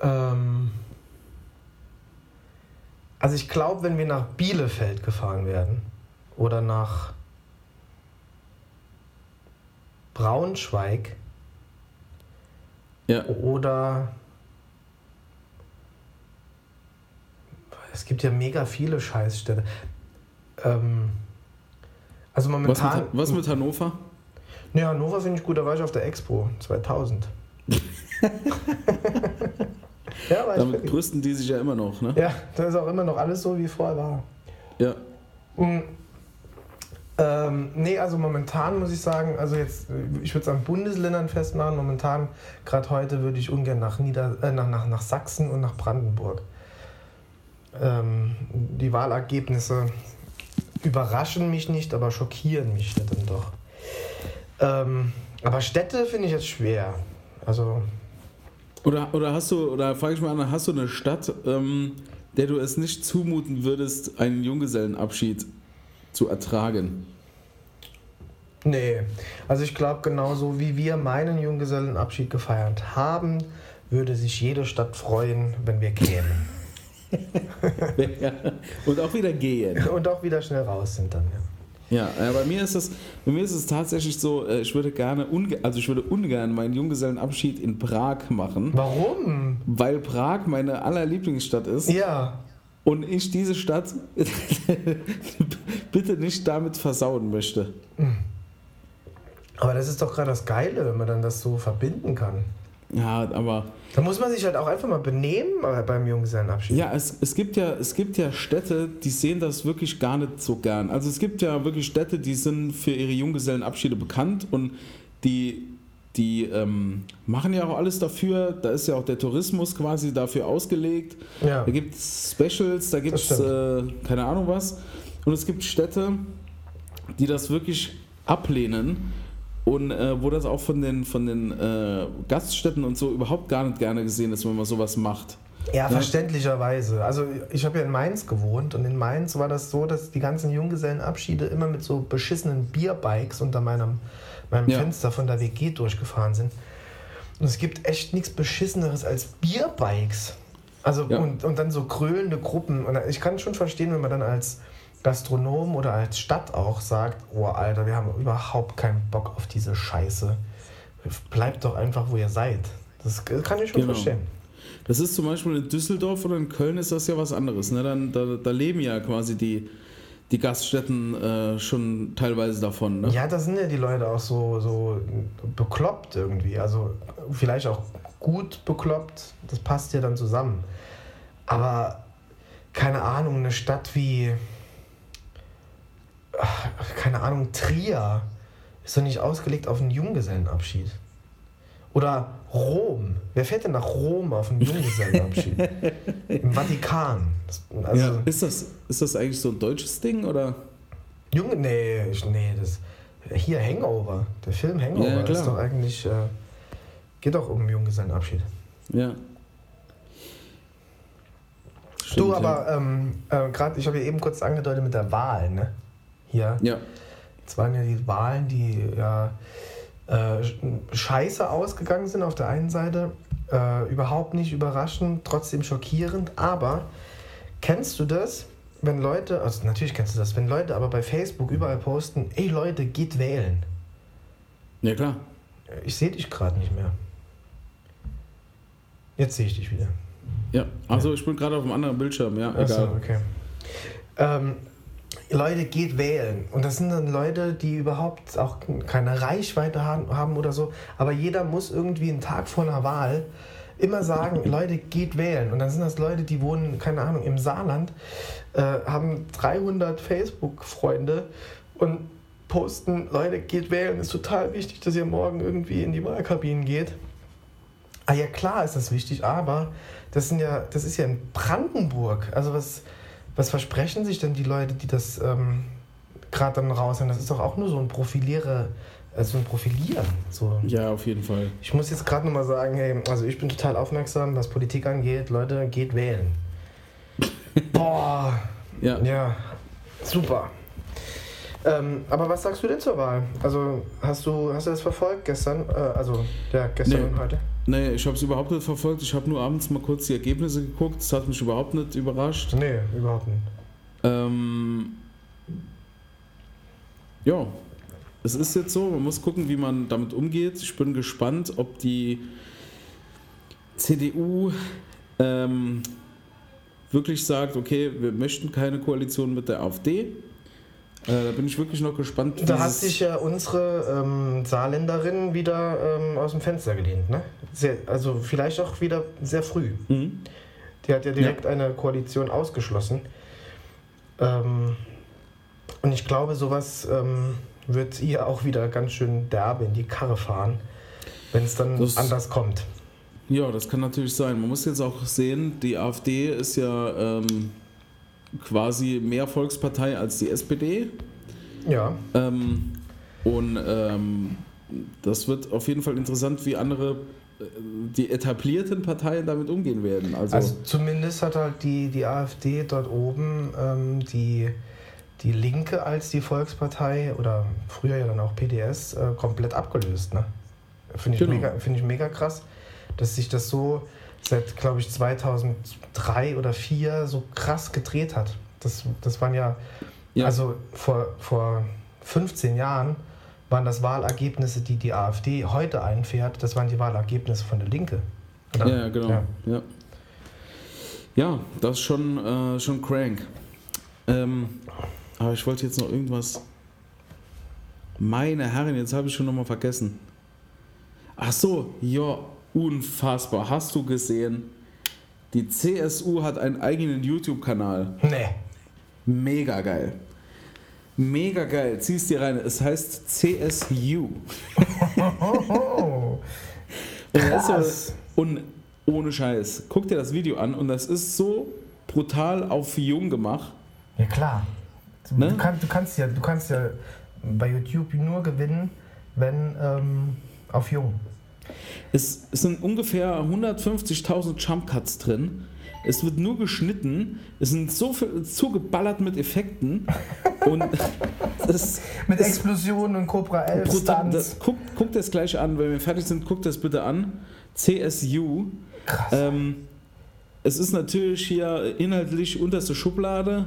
ähm, also ich glaube, wenn wir nach Bielefeld gefahren werden oder nach Braunschweig Ja, oder es gibt ja mega viele Scheißstädte. Ähm, also was momentan. mit, was mit Hannover? Ja, Hannover finde ich gut, da war ich auf der Expo 2000. ja, ich Damit wirklich. brüsten die sich ja immer noch, ne? Ja, da ist auch immer noch alles so, wie vorher war. Ja. Mhm. Ähm, nee, also momentan muss ich sagen, also jetzt, ich würde es an Bundesländern festmachen. Momentan, gerade heute, würde ich ungern nach, Nieder äh, nach, nach, nach Sachsen und nach Brandenburg. Ähm, die Wahlergebnisse überraschen mich nicht, aber schockieren mich dann doch. Ähm, aber Städte finde ich jetzt schwer. Also, Oder, oder hast du, oder frage ich mal an, hast du eine Stadt, ähm, der du es nicht zumuten würdest, einen Junggesellenabschied zu ertragen? Nee, also ich glaube, genauso wie wir meinen Junggesellenabschied gefeiert haben, würde sich jede Stadt freuen, wenn wir kämen. ja. Und auch wieder gehen. Und auch wieder schnell raus sind dann, ja. Ja, bei mir ist es, bei mir ist es tatsächlich so, äh, ich würde gerne, also ich würde ungern meinen Junggesellenabschied in Prag machen. Warum? Weil Prag meine allerlieblingsstadt ist. Ja. Und ich diese Stadt bitte nicht damit versauen möchte. Hm. Aber das ist doch gerade das Geile, wenn man dann das so verbinden kann. Ja, aber. Da muss man sich halt auch einfach mal benehmen äh, beim Junggesellenabschied. Ja, es, es, gibt ja, es gibt ja Städte, die sehen das wirklich gar nicht so gern. Also es gibt ja wirklich Städte, die sind für ihre Junggesellenabschiede bekannt und die, die ähm, machen ja auch alles dafür. Da ist ja auch der Tourismus quasi dafür ausgelegt. Ja. Da gibt es Specials, da gibt es äh, keine Ahnung was. Und es gibt Städte, die das wirklich ablehnen und äh, wo das auch von den, von den äh, Gaststätten und so überhaupt gar nicht gerne gesehen ist, wenn man sowas macht. Ja, ja. verständlicherweise. Also ich habe ja in Mainz gewohnt und in Mainz war das so, dass die ganzen Junggesellenabschiede immer mit so beschissenen Bierbikes unter meinem, meinem ja. Fenster von der WG durchgefahren sind. Und es gibt echt nichts Beschisseneres als Bierbikes. Also ja. und, und dann so krölende Gruppen. Und ich kann schon verstehen, wenn man dann als Gastronom oder als Stadt auch sagt, oh Alter, wir haben überhaupt keinen Bock auf diese Scheiße. Bleibt doch einfach, wo ihr seid. Das kann ich schon genau. verstehen. Das ist zum Beispiel in Düsseldorf oder in Köln ist das ja was anderes. Ne? Dann, da, da leben ja quasi die, die Gaststätten äh, schon teilweise davon. Ne? Ja, da sind ja die Leute auch so, so bekloppt irgendwie. Also vielleicht auch gut bekloppt. Das passt ja dann zusammen. Aber keine Ahnung, eine Stadt wie keine Ahnung, Trier ist doch nicht ausgelegt auf einen Junggesellenabschied. Oder Rom. Wer fährt denn nach Rom auf einen Junggesellenabschied? Im Vatikan. Also, ja, ist, das, ist das eigentlich so ein deutsches Ding oder? Junge, nee, nee, das. Hier Hangover. Der Film Hangover ja, ist doch eigentlich. Äh, geht doch um einen Junggesellenabschied. Ja. Stimmt, du, aber ja. ähm, äh, gerade, ich habe ja eben kurz angedeutet mit der Wahl, ne? Hier. Ja. Es waren ja die Wahlen, die ja äh, scheiße ausgegangen sind auf der einen Seite. Äh, überhaupt nicht überraschend, trotzdem schockierend. Aber kennst du das, wenn Leute, also natürlich kennst du das, wenn Leute aber bei Facebook überall posten, ey Leute, geht wählen. Ja klar. Ich sehe dich gerade nicht mehr. Jetzt sehe ich dich wieder. Ja, also ja. ich bin gerade auf einem anderen Bildschirm, ja. Achso, okay. Ähm, Leute, geht wählen. Und das sind dann Leute, die überhaupt auch keine Reichweite haben oder so. Aber jeder muss irgendwie einen Tag vor einer Wahl immer sagen, Leute, geht wählen. Und dann sind das Leute, die wohnen, keine Ahnung, im Saarland, äh, haben 300 Facebook-Freunde und posten, Leute, geht wählen, ist total wichtig, dass ihr morgen irgendwie in die Wahlkabinen geht. Ah ja, klar ist das wichtig, aber das, sind ja, das ist ja in Brandenburg. Also was was versprechen sich denn die Leute, die das ähm, gerade dann raushauen? Das ist doch auch nur so ein Profiliere, also ein Profilieren. So. Ja, auf jeden Fall. Ich muss jetzt gerade nochmal sagen, hey, also ich bin total aufmerksam, was Politik angeht. Leute, geht wählen. Boah. Ja. Ja, super. Ähm, aber was sagst du denn zur Wahl? Also hast du, hast du das verfolgt gestern? Äh, also ja, gestern nee. und heute? Nee, ich habe es überhaupt nicht verfolgt. Ich habe nur abends mal kurz die Ergebnisse geguckt. Das hat mich überhaupt nicht überrascht. Nee, überhaupt nicht. Ähm, ja, es ist jetzt so. Man muss gucken, wie man damit umgeht. Ich bin gespannt, ob die CDU ähm, wirklich sagt, okay, wir möchten keine Koalition mit der AfD. Äh, da bin ich wirklich noch gespannt. Da hat sich ja unsere ähm, Saarländerin wieder ähm, aus dem Fenster gelehnt. Ne? Sehr, also vielleicht auch wieder sehr früh. Mhm. Die hat ja direkt ja. eine Koalition ausgeschlossen. Ähm, und ich glaube, sowas ähm, wird ihr auch wieder ganz schön derbe in die Karre fahren, wenn es dann das, anders kommt. Ja, das kann natürlich sein. Man muss jetzt auch sehen, die AfD ist ja ähm, quasi mehr Volkspartei als die SPD. Ja. Ähm, und ähm, das wird auf jeden Fall interessant, wie andere die etablierten Parteien damit umgehen werden. Also, Also zumindest hat halt die, die AfD dort oben ähm, die, die Linke als die Volkspartei oder früher ja dann auch PDS äh, komplett abgelöst. Ne? Finde ich, Genau. mega, find ich mega krass, dass sich das so seit, glaube ich, 2003 oder 2004 so krass gedreht hat. Das, das waren ja, Ja. also vor, vor 15 Jahren waren das Wahlergebnisse, die die AfD heute einfährt, das waren die Wahlergebnisse von der Linke. Oder? ja, genau. Ja. Ja, ja. das ist schon, äh, schon crank. Ähm, aber ich wollte jetzt noch irgendwas. Meine Herren, jetzt habe ich schon nochmal vergessen. Ach so, ja, unfassbar. Hast du gesehen? Die CSU hat einen eigenen YouTube-Kanal. Nee. Mega geil. Mega geil. Zieh's dir rein. Es heißt CSU. Oh, Krass. und ohne Scheiß. Guck dir das Video an und das ist so brutal auf jung gemacht. ja klar. Du, Ne? kannst, du, kannst ja, du kannst ja bei YouTube nur gewinnen, wenn ähm, auf Jung. Es, es sind ungefähr 150.000 Jump Cuts drin. Es wird nur geschnitten. Es sind so viel, zugeballert mit Effekten. Und das, Mit Explosionen und Cobra 11 brutal, Stunts. das, guckt, guckt das gleich an, wenn wir fertig sind, guckt das bitte an. CSU. Krass. Ähm, es ist natürlich hier inhaltlich unterste Schublade.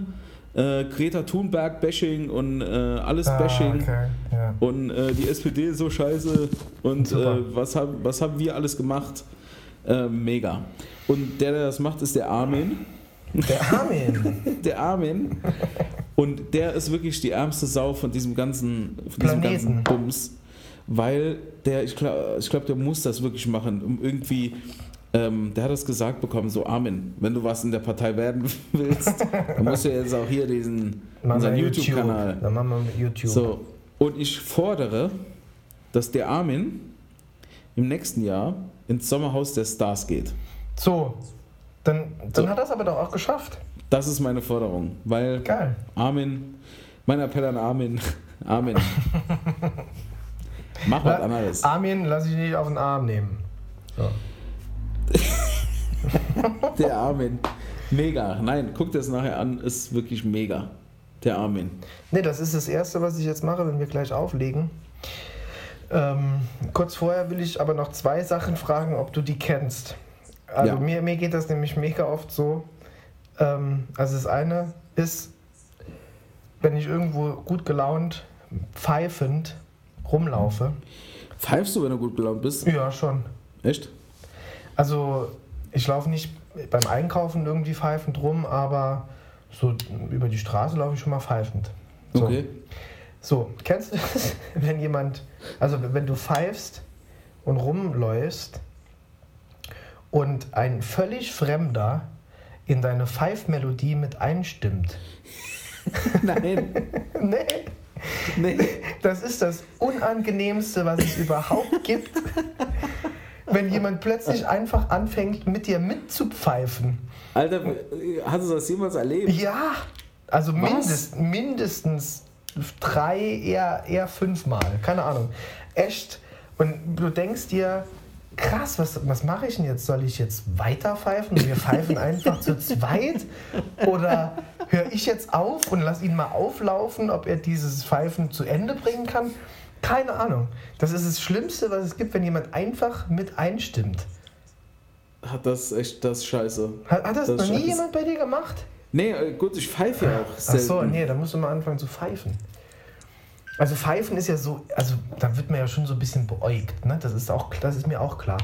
Äh, Greta Thunberg-Bashing und äh, alles Ah, Bashing. okay. ja. Und äh, die SPD ist so scheiße. Und äh, was, hab, was haben wir alles gemacht? Äh, mega. Und der, der das macht, ist der Armin. Der Armin. Der Armin. Und der ist wirklich die ärmste Sau von diesem ganzen, von diesem ganzen Bums. Weil der, ich glaube, ich glaub, der muss das wirklich machen, um irgendwie. Ähm, der hat das gesagt bekommen, so Armin, wenn du was in der Partei werden willst, dann musst du jetzt auch hier diesen unseren YouTube-Kanal. Dann machen wir mit YouTube. So, und ich fordere, dass der Armin im nächsten Jahr ins Sommerhaus der Stars geht. So, dann, dann So. hat er es aber doch auch geschafft. Das ist meine Forderung, weil Geil. Armin, mein Appell an Armin, Armin, mach was anderes. Armin, lass ich nicht auf den Arm nehmen. So. Der Armin, mega. Nein, guck das nachher an, ist wirklich mega. Der Armin. Ne, das ist das Erste, was ich jetzt mache, wenn wir gleich auflegen. Ähm, kurz vorher will ich aber noch zwei Sachen fragen, ob du die kennst. Also Ja. mir, mir geht das nämlich mega oft so. Ähm, also das eine ist, wenn ich irgendwo gut gelaunt, pfeifend rumlaufe. Pfeifst du, wenn du gut gelaunt bist? Ja, schon. Echt? Also ich laufe nicht beim Einkaufen irgendwie pfeifend rum, aber so über die Straße laufe ich schon mal pfeifend. So. Okay. So, kennst du das, wenn jemand, also wenn du pfeifst und rumläufst und ein völlig Fremder in deine Pfeifmelodie mit einstimmt? Nein. Nee, Nee. das ist das Unangenehmste, was es überhaupt gibt. Wenn jemand plötzlich einfach anfängt, mit dir mitzupfeifen. Alter, hast du das jemals erlebt? Ja, also mindest, mindestens drei, eher, eher fünfmal. Keine Ahnung. Echt. Und du denkst dir, krass, was, was mache ich denn jetzt? Soll ich jetzt weiter pfeifen? Und wir pfeifen einfach zu zweit? Oder höre ich jetzt auf und lass ihn mal auflaufen, ob er dieses Pfeifen zu Ende bringen kann? Keine Ahnung. Das ist das Schlimmste, was es gibt, wenn jemand einfach mit einstimmt. Hat das echt das Scheiße. Hat, hat das, Das noch nie scheiße. jemand bei dir gemacht? Nee, äh, gut, ich pfeife ja auch Ach selten. so, nee, da musst du mal anfangen zu pfeifen. Also pfeifen ist ja so, also da wird man ja schon so ein bisschen beäugt, ne? Das ist auch, das ist mir auch klar.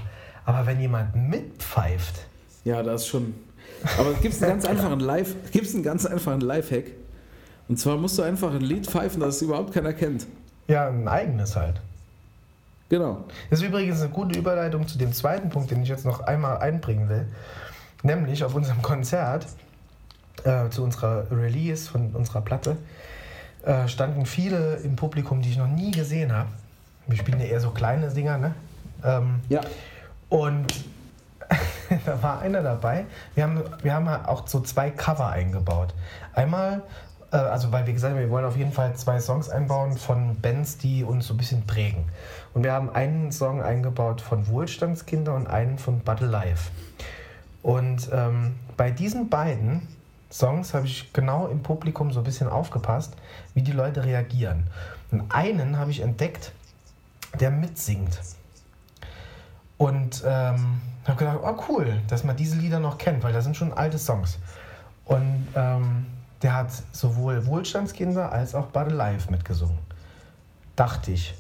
Aber wenn jemand mitpfeift, Ja, das ist schon. Aber es gibt einen ganz einfachen Live, gibt's einen ganz einfachen Lifehack. Und zwar musst du einfach ein Lied pfeifen, das überhaupt keiner kennt. Ja, ein eigenes halt. Genau. Das ist übrigens eine gute Überleitung zu dem zweiten Punkt, den ich jetzt noch einmal einbringen will. Nämlich auf unserem Konzert, äh, zu unserer Release von unserer Platte, äh, standen viele im Publikum, die ich noch nie gesehen habe. Wir spielen ja eher so kleine Dinger, ne? Ähm, Ja. Und da war einer dabei. Wir haben, wir haben auch so zwei Cover eingebaut. Einmal also weil wir gesagt haben, wir wollen auf jeden Fall zwei Songs einbauen von Bands, die uns so ein bisschen prägen. Und wir haben einen Song eingebaut von Wohlstandskinder und einen von Battle Life. Und ähm, bei diesen beiden Songs habe ich genau im Publikum so ein bisschen aufgepasst, wie die Leute reagieren. Und einen habe ich entdeckt, der mitsingt. Und ähm, habe gedacht, oh cool, dass man diese Lieder noch kennt, weil das sind schon alte Songs. Und ähm, der hat sowohl Wohlstandskinder als auch Bade Live mitgesungen. Dachte ich.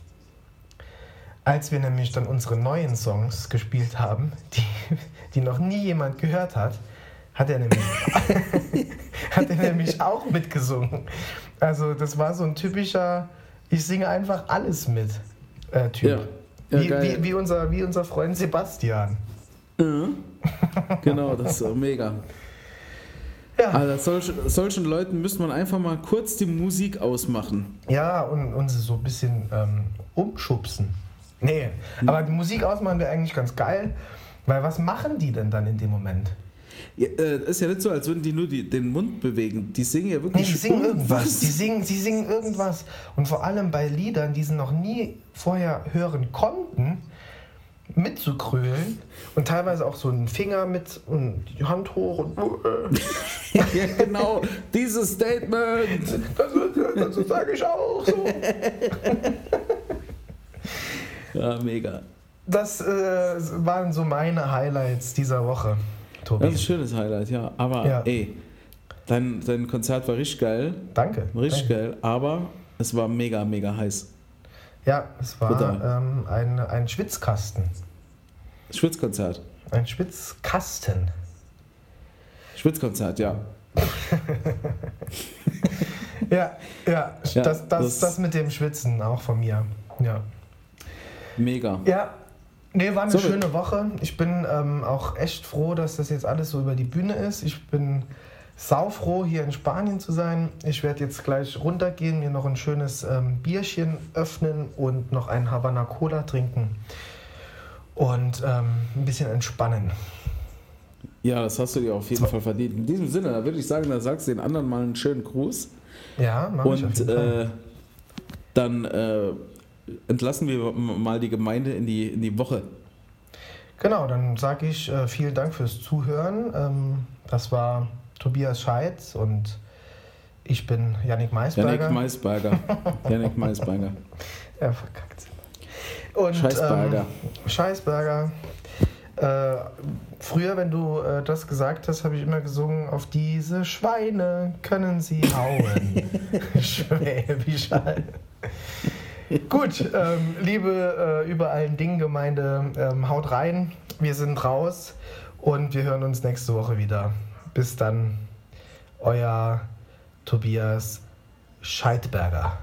Als wir nämlich dann unsere neuen Songs gespielt haben, die, die noch nie jemand gehört hat, hat er nämlich, hat er nämlich auch mitgesungen. Also das war so ein typischer, ich singe einfach alles mit äh, Typ. Ja. Ja, wie, wie, wie, unser, wie unser Freund Sebastian. Mhm. Genau, das ist mega. Ja. Also solch, solchen Leuten müsste man einfach mal kurz die Musik ausmachen. Ja, und, und sie so ein bisschen ähm, umschubsen. Nee, hm. aber die Musik ausmachen wäre eigentlich ganz geil, weil was machen die denn dann in dem Moment? Ja, äh, ist ja nicht so, als würden die nur die, den Mund bewegen. Die singen ja wirklich. Nee, die singen irgendwas. Die singen, die singen irgendwas. Und vor allem bei Liedern, die sie noch nie vorher hören konnten, mitzukrölen und teilweise auch so einen Finger mit und die Hand hoch und. ja, genau, dieses Statement. Das, das, das sage ich auch so. ja, mega. Das äh, waren so meine Highlights dieser Woche. Tobi. Das ist ein schönes Highlight, ja. Aber ja. ey, dein, dein Konzert war richtig geil. Danke. Richtig danke. geil, aber es war mega, mega heiß. Ja, es war ähm, ein, ein Schwitzkasten. Schwitzkonzert. Ein Schwitzkasten. Schwitzkonzert, ja. ja, ja, ja das, das, das, das mit dem Schwitzen auch von mir. Ja. Mega. Ja, Nee, war eine so, schöne Woche. Ich bin ähm, auch echt froh, dass das jetzt alles so über die Bühne ist. Ich bin saufroh, hier in Spanien zu sein. Ich werde jetzt gleich runtergehen, mir noch ein schönes ähm, Bierchen öffnen und noch einen Havana Cola trinken und ähm, ein bisschen entspannen. Ja, das hast du dir auf jeden so. Fall verdient. In diesem Sinne, da würde ich sagen, da sagst du den anderen mal einen schönen Gruß. Ja, mach und, ich auf jeden Fall. Äh, dann äh, entlassen wir mal die Gemeinde in die, in die Woche. Genau, dann sage ich äh, vielen Dank fürs Zuhören. Ähm, das war Tobias Scheitz und ich bin Yannick Maisberger. Yannick Maisberger. Yannick Maisberger. Er verkackt. Und, Scheißberger. Ähm, Scheißberger. Äh, früher, wenn du äh, das gesagt hast, habe ich immer gesungen, auf diese Schweine können sie hauen. Schwäbisch halt. Gut, ähm, liebe äh, über allen Dingen Gemeinde, ähm, haut rein. Wir sind raus und wir hören uns nächste Woche wieder. Bis dann, euer Tobias Scheidberger.